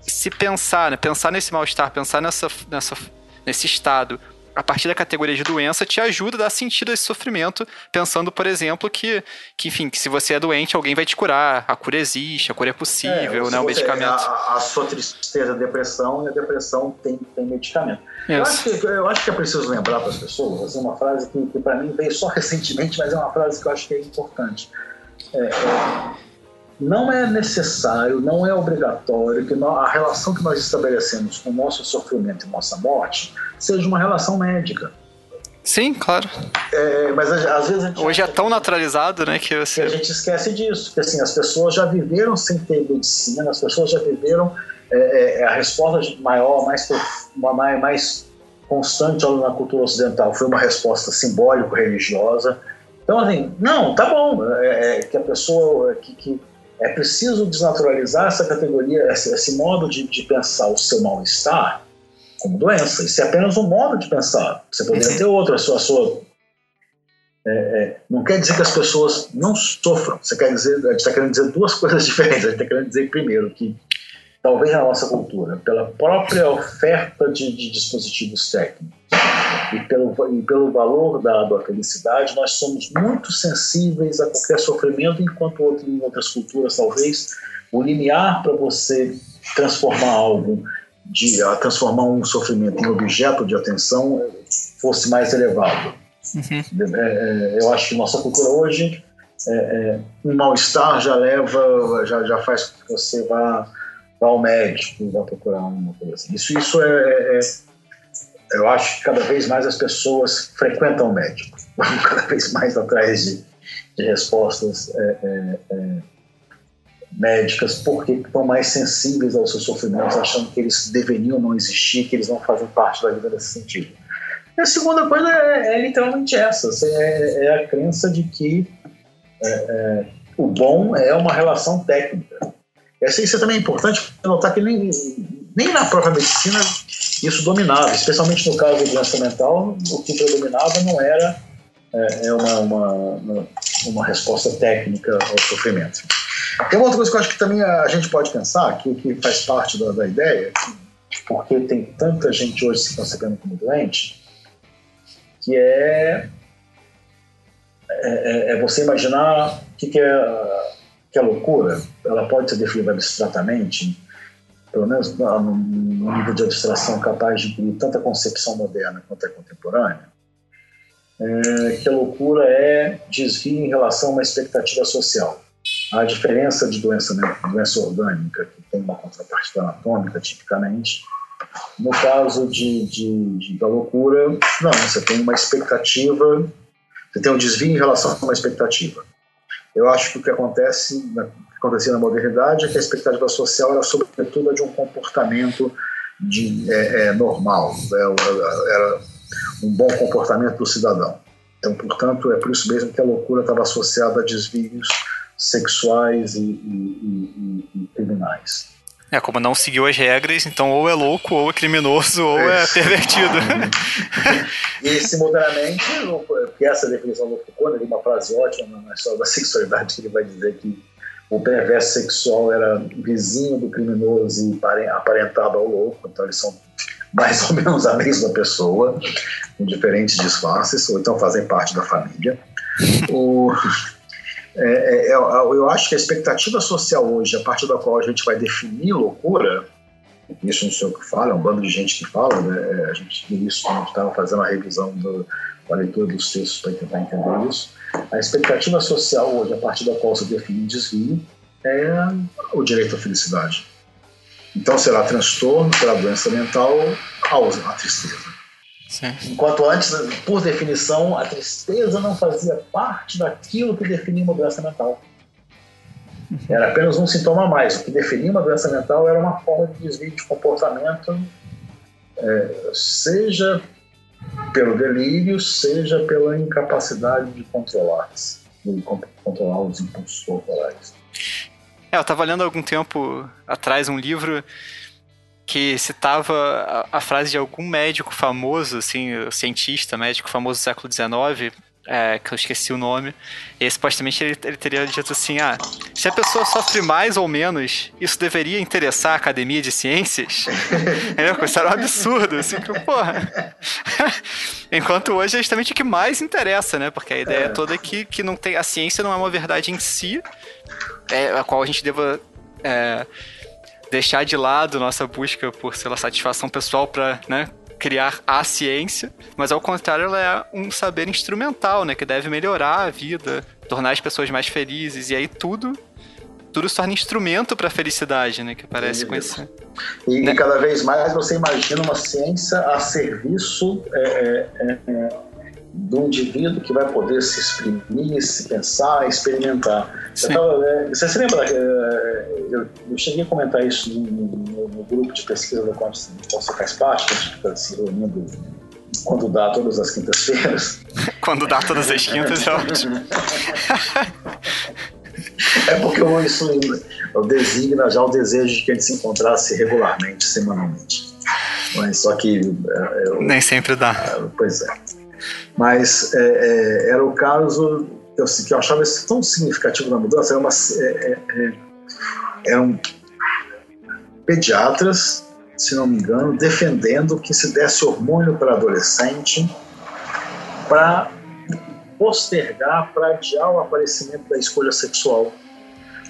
S2: se pensar, né, pensar nesse mal-estar, pensar nessa, nessa, nesse estado a partir da categoria de doença, te ajuda a dar sentido a esse sofrimento, pensando, por exemplo, que, que enfim, que se você é doente, alguém vai te curar, a cura existe, a cura é possível, é, né, o medicamento.
S3: A, a, sua tristeza, a depressão, e a depressão tem, tem medicamento. Eu acho, que, eu acho que é preciso lembrar para as pessoas, assim, uma frase que, que para mim veio só recentemente, mas é uma frase que eu acho que é importante. É, é, não é necessário, não é obrigatório que a relação que nós estabelecemos com o nosso sofrimento e nossa morte seja uma relação médica.
S2: Sim, claro.
S3: É, mas às vezes a gente
S2: hoje é tão naturalizado, né, que,
S3: você... que a gente esquece disso, que assim as pessoas já viveram sem ter medicina, as pessoas já viveram é, é, é a resposta maior, mais mais, mais constante na cultura ocidental foi uma resposta simbólico-religiosa. Então assim, não, tá bom, é, é que a pessoa que, que é preciso desnaturalizar essa categoria, esse, modo de, de, pensar o seu mal-estar como doença. Isso é apenas um modo de pensar. Você poderia uhum. ter outro, a sua. A sua é, é, não quer dizer que as pessoas não sofram. Você quer dizer, a gente está querendo dizer duas coisas diferentes. A gente está querendo dizer, primeiro, que talvez na nossa cultura, pela própria oferta de, de dispositivos técnicos e pelo, e pelo valor dado à felicidade, nós somos muito sensíveis a qualquer sofrimento, enquanto outro, em outras culturas, talvez, o limiar para você transformar algo, de, transformar um sofrimento em objeto de atenção fosse mais elevado. Uhum. É, é, eu acho que nossa cultura hoje, é, é um mal-estar já leva, já, já faz com que você vá vá ao médico, vá procurar uma coisa assim. Isso, isso é, é, é, Eu acho que cada vez mais as pessoas frequentam o médico, vão cada vez mais atrás de, de respostas é, é, é médicas, porque estão mais sensíveis aos seus sofrimentos, achando que eles deveriam não existir, que eles não fazem parte da vida nesse sentido. E a segunda coisa é, é literalmente essa: é, é, a crença de que o bom é uma relação técnica. Isso também é importante notar que nem, nem na própria medicina isso dominava, especialmente no caso da doença mental, o que predominava não era é, é uma, uma, uma resposta técnica ao sofrimento. Tem uma outra coisa que eu acho que também a gente pode pensar, que, que faz parte da, da ideia, porque tem tanta gente hoje se concebendo como doente, que é, é, é você imaginar o que, que é que a loucura ela pode ser definida abstratamente pelo menos no nível de abstração capaz de incluir tanta concepção moderna quanto a contemporânea, é que a loucura é desvio em relação a uma expectativa social. A diferença de doença, né, doença orgânica, que tem uma contrapartida anatômica, tipicamente, no caso de, de, de, da loucura, não, você tem uma expectativa, você tem um desvio em relação a uma expectativa. Eu acho que o que acontece, acontecia na modernidade é que a expectativa social era sobretudo a de um comportamento de, é, é, normal, é, era um bom comportamento do cidadão. Então, portanto, é por isso mesmo que a loucura estava associada a desvios sexuais e, e, e, e criminais.
S2: É, como não seguiu as regras, então ou é louco, ou é criminoso, ou é, é pervertido.
S3: e simultaneamente, porque essa definição do Foucault, ele uma frase ótima na história da sexualidade, que ele vai dizer que o perverso sexual era vizinho do criminoso e aparentado ao louco, então eles são mais ou menos a mesma pessoa, com diferentes disfarces, ou então fazem parte da família. O, é, é, é eu acho que a expectativa social hoje, a partir da qual a gente vai definir loucura, isso não sei o que fala, é um bando de gente que fala, né? É, a gente viu isso quando estava fazendo a revisão do, a leitura dos textos para tentar entender isso. A expectativa social hoje, a partir da qual se define desvio, é o direito à felicidade. Então será transtorno, será doença mental, a tristeza. Sim. Enquanto antes, por definição, a tristeza não fazia parte daquilo que definia uma doença mental. Era apenas um sintoma a mais. O que definia uma doença mental era uma forma de desvio de comportamento, é, seja pelo delírio, seja pela incapacidade de controlar-se, de controlar os impulsos corporais.
S2: É, eu estava lendo algum tempo atrás um livro que citava a, a, frase de algum médico famoso, assim, cientista, médico famoso do século XIX, é, que eu esqueci o nome, e supostamente ele, ele, teria dito assim: ah, se a pessoa sofre mais ou menos, isso deveria interessar a academia de ciências? Entendeu? Isso era um absurdo, assim, que, porra. Enquanto hoje é justamente o que mais interessa, né? Porque a ideia é. toda é que, que não tem, a ciência não é uma verdade em si, é, a qual a gente deva. É, deixar de lado nossa busca por, sei lá, satisfação pessoal para, né, criar a ciência, mas ao contrário, ela é um saber instrumental, né, que deve melhorar a vida, tornar as pessoas mais felizes e aí tudo tudo se torna instrumento para a felicidade, né, que parece com esse
S3: e, né? e, cada vez mais você imagina uma ciência a serviço é, é, é do indivíduo que vai poder se exprimir, se pensar, experimentar. Tava, né, você se lembra? É, eu, eu, cheguei a comentar isso no, no, no grupo de pesquisa do qual você faz parte, que a gente fica se reunindo quando dá todas as quintas-feiras.
S2: quando dá todas as quintas é ótimo.
S3: É porque eu, isso eu designa já o desejo de que a gente se encontrasse regularmente, semanalmente. Mas só que.
S2: É, eu, Nem sempre dá.
S3: Pois é. Mas é, é, era o caso eu, que eu achava tão significativo na mudança. Era uma, é, é, é, eram pediatras, se não me engano, defendendo que se desse hormônio para adolescente para postergar, para adiar o aparecimento da escolha sexual.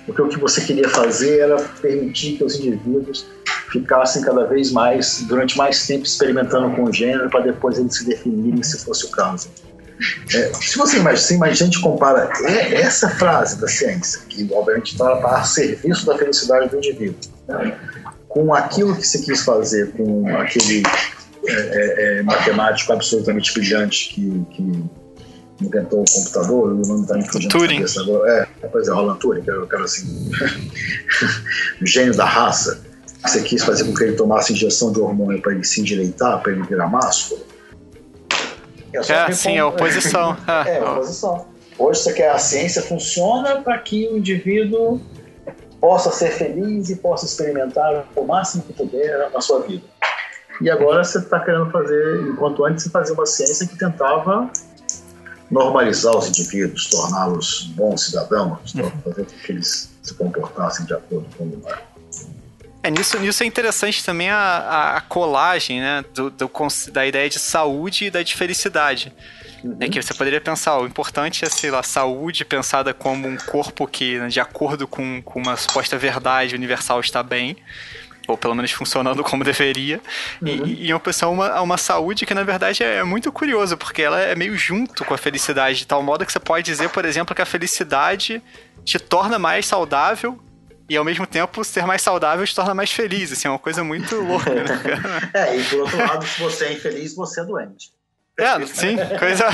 S3: Porque o que você queria fazer era permitir que os indivíduos ficassem cada vez mais, durante mais tempo, experimentando com o gênero, para depois eles se definirem se fosse o caso. É, se você imagina, se a gente compara essa frase da ciência, que obviamente está a serviço da felicidade do indivíduo, né, com aquilo que se quis fazer, com aquele é, é, é matemático absolutamente brilhante que, que inventou o computador, o nome está me fugindo
S2: Turing.
S3: agora. É, pois é, Roland Turing, que era o cara assim, o gênio da raça. Você quis fazer com que ele tomasse injeção de hormônio para ele se endireitar, para ele virar másculo.
S2: É, é sim, é oposição.
S3: é, é oposição. Hoje você quer a ciência funciona para que o indivíduo possa ser feliz e possa experimentar o máximo que puder na sua vida. E agora você está querendo fazer, enquanto antes você fazia uma ciência que tentava normalizar os indivíduos, torná-los bons cidadãos, uhum. fazer com que eles se comportassem de acordo com o lugar.
S2: É, nisso, nisso é interessante também a, a colagem, né, do, do, da ideia de saúde e da de felicidade. Uhum. É que você poderia pensar, o importante é, sei lá, saúde pensada como um corpo que, né, de acordo com, com uma suposta verdade universal, está bem. ou pelo menos funcionando como deveria, uhum. e, e uma pessoa a uma, uma saúde que na verdade é muito curioso, porque ela é meio junto com a felicidade, de tal modo que você pode dizer, por exemplo, que a felicidade te torna mais saudável e ao mesmo tempo ser mais saudável te torna mais feliz, assim, é uma coisa muito louca, né?
S3: é, e por outro lado, se você é infeliz, você é doente.
S2: É, sim, coisa.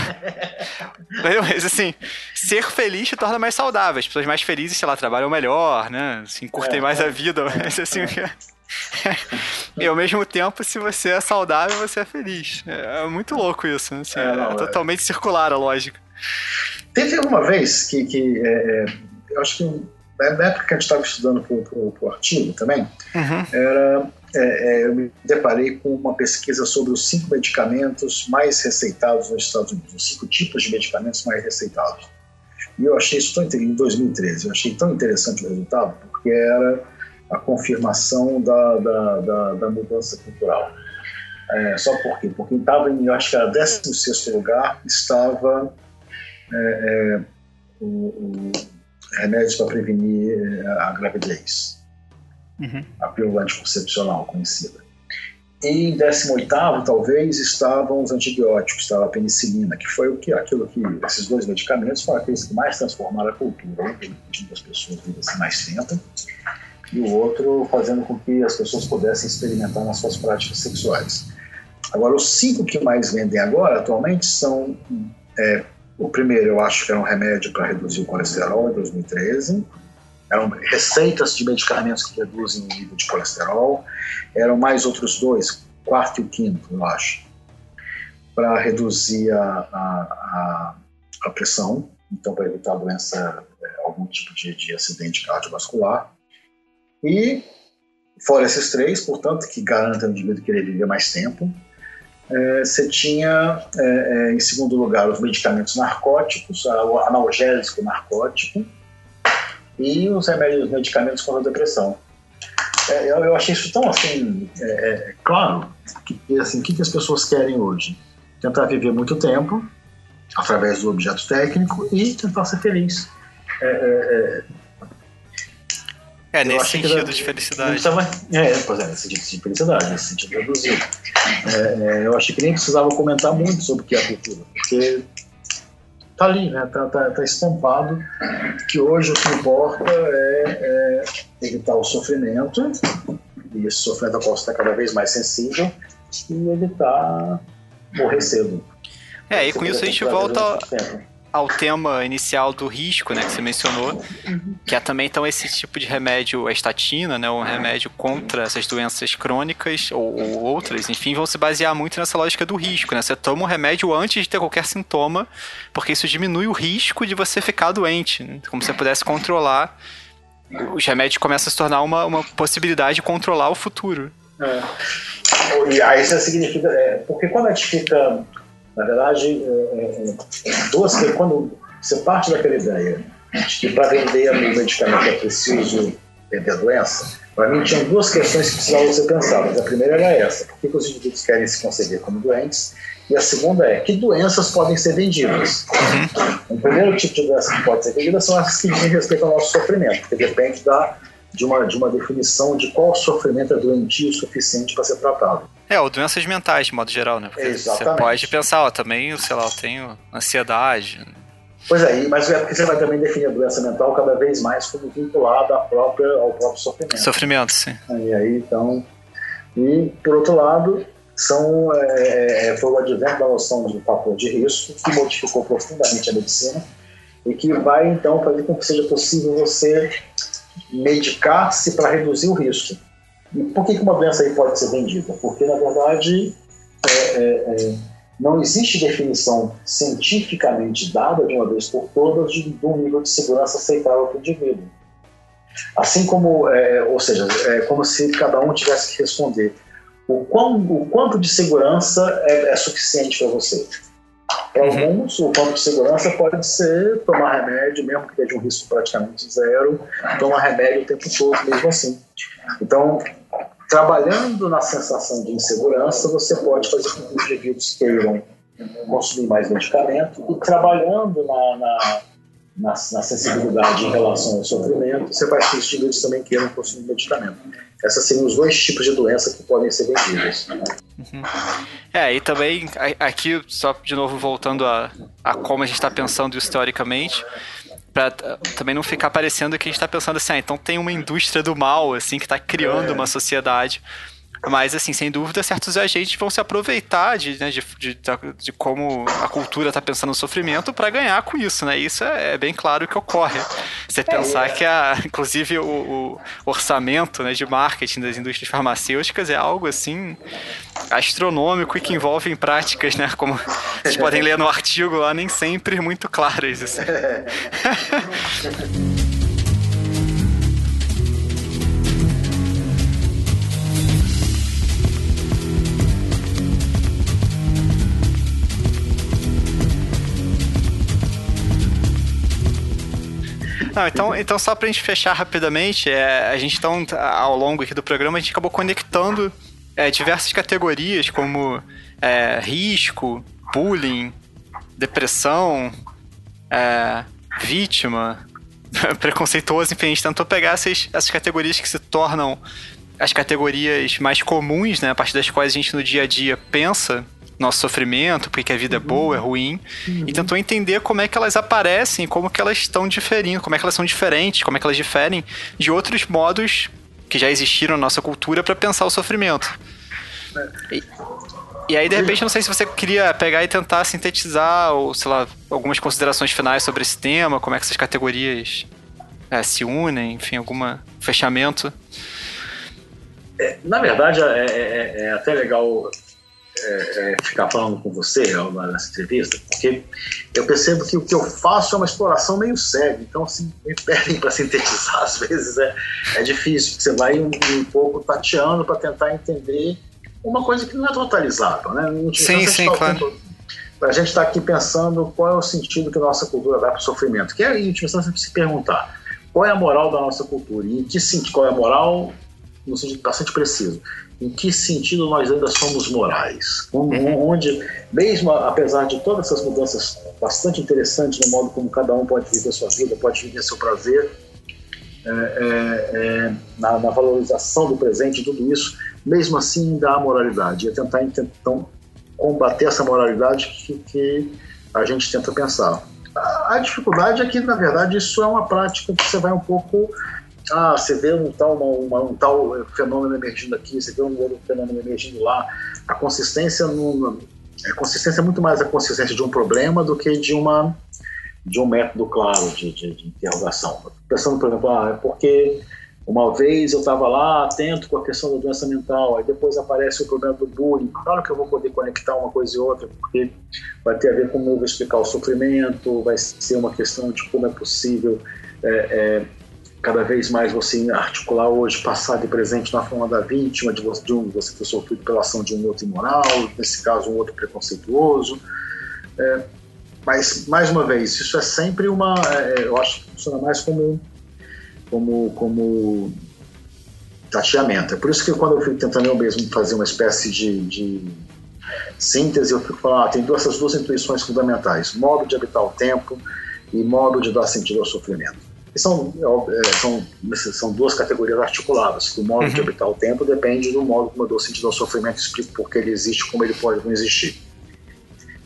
S2: Mas assim, ser feliz te torna mais saudável. As pessoas mais felizes, sei lá, trabalham melhor, né? Assim, curtem é, mais é. a vida. Mas assim. e ao mesmo tempo, se você é saudável, você é feliz. É, é muito louco isso. Né? Assim, é, não, é, totalmente circular a lógica.
S3: Teve uma vez que, que eu acho que na época que a gente estava estudando para o artigo também, uhum. era é, é, eu me deparei com uma pesquisa sobre os cinco medicamentos mais receitados nos Estados Unidos, os cinco tipos de medicamentos mais receitados. E eu achei isso tão em 2013, eu achei tão interessante o resultado, porque era a confirmação da, da, da, da mudança cultural. É, só por quê? Porque estava em, eu acho que era 16 lugar, estava é, é, o, o remédios para prevenir é, a gravidez uhum. a pílula anticoncepcional conhecida. E em 18 talvez estavam os antibióticos, estava a penicilina, que foi o que aquilo que esses dois medicamentos foram aqueles que mais transformaram a cultura, um permitindo as pessoas vivessem mais tempo, e o outro fazendo com que as pessoas pudessem experimentar nas suas práticas sexuais. Agora, os cinco que mais vendem agora, atualmente, são é, o primeiro, eu acho que era um remédio para reduzir o colesterol em 2013 eram receitas de medicamentos que reduzem o nível de colesterol, eram mais outros dois, quarto e quinto, eu acho, para reduzir a, a, a, pressão, então para evitar doença, é, algum tipo de, de acidente cardiovascular. E, fora esses três, portanto, que garantem o indivíduo querer viver mais tempo, é, você tinha, é, é, em segundo lugar, os medicamentos narcóticos, o analgésico narcótico, e os remédios, os medicamentos contra a depressão. É, eu, eu, achei isso tão assim, é, é, claro, que assim, o que, que as pessoas querem hoje? Tentar viver muito tempo, através do objeto técnico, e tentar ser feliz.
S2: É, é, é, é nesse sentido era, de felicidade.
S3: Precisava, é, pois é, nesse sentido de felicidade, nesse sentido reduzido. É, eu achei que nem precisava comentar muito sobre o que é a cultura, porque tá ali, né? Tá, tá, tá, estampado que hoje o que importa é, é evitar o sofrimento, e esse sofrimento ao qual você está cada vez mais sensível, e evitar morrer cedo.
S2: É, e com isso a gente volta ao tema inicial do risco, né, que você mencionou, que é também então esse tipo de remédio, a estatina, né, um remédio contra essas doenças crônicas ou, ou, outras, enfim, vão se basear muito nessa lógica do risco, né? Você toma um remédio antes de ter qualquer sintoma, porque isso diminui o risco de você ficar doente, né? como se você pudesse controlar. Os remédios começam a se tornar uma, uma possibilidade de controlar o futuro. É.
S3: E aí isso significa. É, porque quando a gente fica na verdade, é, é, é duas quando você parte daquela ideia de que para vender o medicamento é preciso vender a doença, para mim tinham duas questões que precisavam ser pensadas. A primeira era essa: por que, que os indivíduos querem se conceber como doentes? E a segunda é: que doenças podem ser vendidas? Uhum. O primeiro tipo de doença que pode ser vendida são as que dizem respeito ao nosso sofrimento, que depende da, de, uma, de uma definição de qual sofrimento é doentio o suficiente para ser tratado.
S2: É, ou doenças mentais, de modo geral, né? Porque Exatamente. você pode pensar, ó, também, sei lá, eu tenho ansiedade.
S3: Pois é, mas é porque você vai também definir a doença mental cada vez mais como vinculada à própria, ao próprio sofrimento.
S2: Sofrimento, sim.
S3: E aí, então... E, por outro lado, são, é, é, foi o advento da noção de fator de risco que modificou profundamente a medicina e que vai, então, fazer com que seja possível você medicar-se para reduzir o risco. E por que, uma doença aí pode ser vendida? Porque, na verdade, é, é, é, não existe definição cientificamente dada de uma vez por todas de, de um nível de segurança aceitável para o indivíduo. Assim como, é, ou seja, é como se cada um tivesse que responder o, quão, o quanto de segurança é, é suficiente para você. Para uhum. alguns, o quanto de segurança pode ser tomar remédio, mesmo que tenha um risco praticamente zero, tomar remédio o tempo todo, mesmo assim. Então, trabalhando na sensação de insegurança, você pode fazer com que os indivíduos queiram consumir mais medicamento e trabalhando na, na, na, na, sensibilidade em relação ao sofrimento, você vai ter indivíduos também queiram consumir medicamento. Esses seriam os dois tipos de doença que podem ser vendidas. Né?
S2: Uhum. É, e também, aqui, só de novo voltando a, a como a gente está pensando historicamente, para também não ficar parecendo que a gente está pensando assim, ah, então tem uma indústria do mal, assim, que está criando é. uma sociedade mas, assim, sem dúvida, certos agentes vão se aproveitar de, né, de, de, de como a cultura está pensando no sofrimento para ganhar com isso, né? Isso é, é, bem claro que ocorre. Você pensar é. que, a, inclusive, o, o, orçamento né, de marketing das indústrias farmacêuticas é algo, assim, astronômico e que envolve em práticas, né? Como vocês podem ler no artigo lá, nem sempre muito claras. Assim. Não, então, então só pra gente fechar rapidamente, é, a gente então, ao longo aqui do programa, a gente acabou conectando é, diversas categorias como é, risco, bullying, depressão, é, vítima, preconceituoso, enfim, a gente tentou pegar essas, essas categorias que se tornam as categorias mais comuns, né, a partir das quais a gente no dia a dia pensa nosso sofrimento, porque a vida é boa, é ruim, uhum. e tentou entender como é que elas aparecem, como que elas estão diferindo, como é que elas são diferentes, como é que elas diferem de outros modos que já existiram na nossa cultura para pensar o sofrimento. E, e, aí, de repente, não sei se você queria pegar e tentar sintetizar, ou sei lá, algumas considerações finais sobre esse tema, como é que essas categorias é, se unem, enfim, algum fechamento.
S3: É, na verdade, é, é, é até legal é, é, ficar falando com você nessa entrevista, porque eu percebo que o que eu faço é uma exploração meio cega, então assim, me pedem para sintetizar, às vezes é, é difícil, você vai um, um pouco tateando para tentar entender uma coisa que não é totalizável, né?
S2: Sim, sim, tá claro.
S3: A gente está aqui pensando qual é o sentido que nossa cultura dá para o sofrimento, que é, em última instância, se perguntar qual é a moral da nossa cultura e em que sentido, qual é a moral no sentido bastante preciso em que sentido nós ainda somos morais, uhum. onde, mesmo apesar de todas essas mudanças bastante interessantes no modo como cada um pode viver sua vida, pode viver seu prazer, é, é, é, na, na, valorização do presente, tudo isso, mesmo assim ainda há moralidade. E é tentar então, combater essa moralidade que, que a gente tenta pensar. A, a dificuldade é que, na verdade, isso é uma prática que você vai um pouco ah, você vê um tal, uma, uma, um tal fenômeno emergindo aqui, você vê um outro fenômeno emergindo lá. A consistência, no, a consistência é muito mais a consistência de um problema do que de uma de um método claro de, de, de interrogação. Pensando, por exemplo, ah, é porque uma vez eu estava lá atento com a questão da doença mental, aí depois aparece o problema do bullying. Claro que eu vou poder conectar uma coisa e outra, porque vai ter a ver com como eu vou explicar o sofrimento, vai ser uma questão de como é possível é, é, cada vez mais você articular hoje passado e presente na forma da vítima, de você, de um, você ter sofrido pela ação de um outro imoral, nesse caso um outro preconceituoso. É, mas, mais uma vez, isso é sempre uma. É, eu acho que funciona mais como, como, como tateamento. É por isso que quando eu fico tentando eu mesmo fazer uma espécie de, de síntese, eu fico falando, ah, tem duas, essas duas intuições fundamentais: modo de habitar o tempo e modo de dar sentido ao sofrimento são, é, são, são duas categorias articuladas. O modo uhum. de habitar o tempo depende do modo como eu dou sentido ao sofrimento, explico por que ele existe, como ele pode não existir.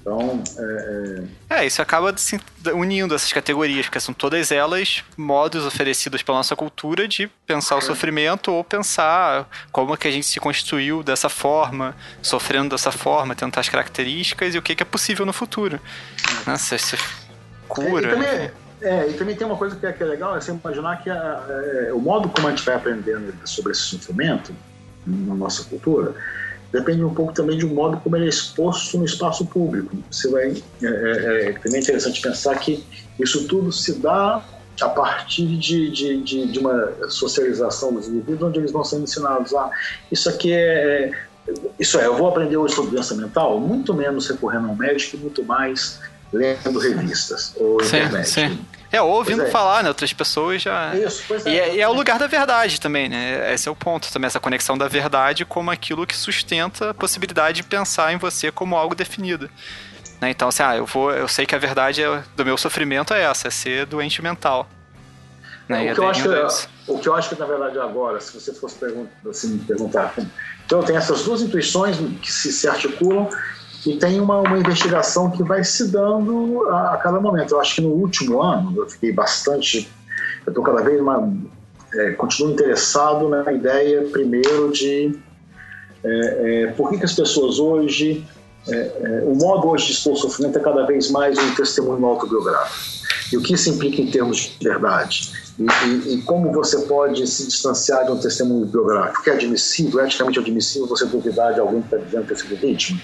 S3: Então,
S2: é, é... é, isso acaba se unindo essas categorias, porque são todas elas modos oferecidos pela nossa cultura de pensar o é. sofrimento ou pensar como que a gente se constituiu dessa forma, sofrendo dessa forma, tentar as características e o que, que é possível no futuro. Né? Se, se cura.
S3: É, e também, é, e também tem uma coisa que é, que é legal, é você imaginar que a, é, o modo como a gente vai aprendendo sobre esse sofrimento na nossa cultura depende um pouco também de um modo como ele é exposto no espaço público. Você vai, é, é, é também interessante pensar que isso tudo se dá a partir de, de, de, de, uma socialização dos indivíduos, onde eles vão sendo ensinados a ah, isso aqui é, é isso é, eu vou aprender hoje sobre doença mental, muito menos recorrendo ao médico muito mais lendo revistas ou sim, internet. Sim.
S2: É, ou ouvindo é. falar, né? Outras pessoas já. Isso, pois é. E, é, e é o lugar da verdade também, né? Esse é o ponto também, essa conexão da verdade como aquilo que sustenta a possibilidade de pensar em você como algo definido. Né? Então, assim, ah, eu, vou, eu sei que a verdade é, do meu sofrimento é essa, é ser doente mental.
S3: Né? O, que eu acho que, o que eu acho que, na verdade, agora, se você fosse perguntar, assim, perguntar. Então, eu tenho essas duas intuições que se, se articulam e tem uma, uma investigação que vai se dando a, a, cada momento. Eu acho que no último ano eu fiquei bastante. Eu estou cada vez mais. É, continuo interessado na ideia, primeiro, de é, é, por que, que, as pessoas hoje. É, é, o modo hoje de expor sofrimento é cada vez mais um testemunho autobiográfico. E o que isso implica em termos de verdade? E, e, e, como você pode se distanciar de um testemunho biográfico? Que é admissível, é eticamente admissível você duvidar de alguém que está dizendo ter sido vítima?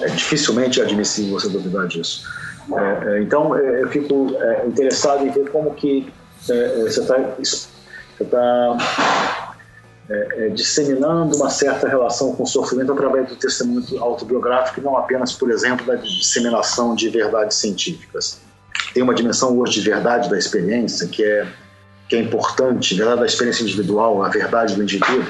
S3: É dificilmente admissível você duvidar disso. É, é, então, é, eu fico é, interessado em ver como que é, você está você tá, disseminando uma certa relação com o sofrimento através do testemunho autobiográfico e não apenas, por exemplo, da disseminação de verdades científicas tem uma dimensão hoje de verdade da experiência que é, que é importante, verdade da experiência individual, a verdade do indivíduo,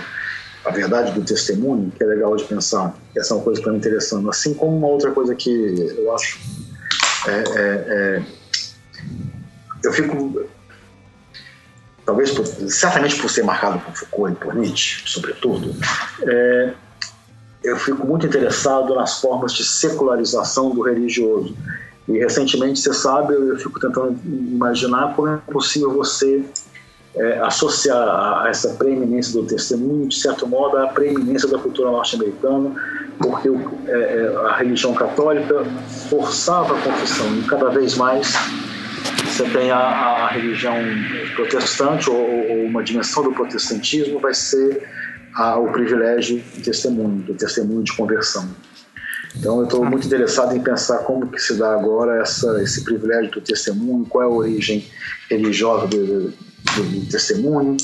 S3: a verdade do testemunho, que é legal de pensar. Essa é uma coisa que está me interessando. Assim como uma outra coisa que eu acho. É, é, é, eu fico. Talvez, por, certamente por ser marcado por Foucault e por Nietzsche, sobretudo, é, eu fico muito interessado nas formas de secularização do religioso e recentemente, você sabe, eu fico tentando imaginar como é possível você é, associar a essa preeminência do testemunho, de certo modo, à preeminência da cultura norte-americana, porque é, é, a religião católica forçava a confissão e cada vez mais você tem a, a religião protestante ou, ou, uma dimensão do protestantismo vai ser a, o privilégio do testemunho, do testemunho de conversão. Então eu estou muito interessado em pensar como que se dá agora essa, esse privilégio do testemunho, qual é a origem religiosa do, do, do testemunho,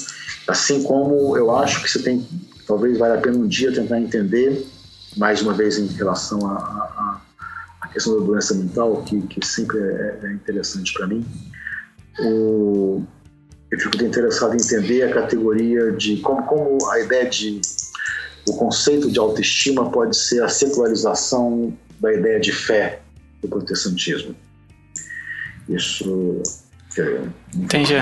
S3: assim como eu acho que você tem, talvez valha a pena um dia tentar entender, mais uma vez em relação à questão da doença mental, que, que sempre é, é interessante para mim, o, eu fico interessado em entender a categoria de como, como a ideia de o conceito de autoestima pode ser a secularização da ideia de fé do protestantismo. Isso.
S2: Entendi.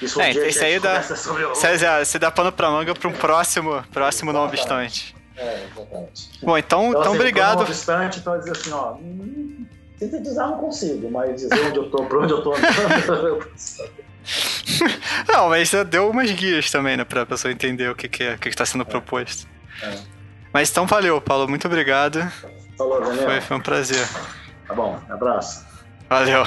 S2: Isso, é, isso aí dá, o... você dá pano pra manga para um próximo, próximo não obstante. É, exatamente. Bom, então, então, então assim, obrigado. Não
S3: obstante, então dizer assim, ó, hum, sintetizar não consigo, mas dizer onde eu tô, pra onde eu tô
S2: não, mas deu umas guias também, né, pra pessoa entender o que, que é, o que está sendo é. proposto. É. Mas então valeu, Paulo. Muito obrigado.
S3: Falou, Daniel.
S2: Foi, foi um prazer.
S3: Tá bom, abraço.
S2: Valeu.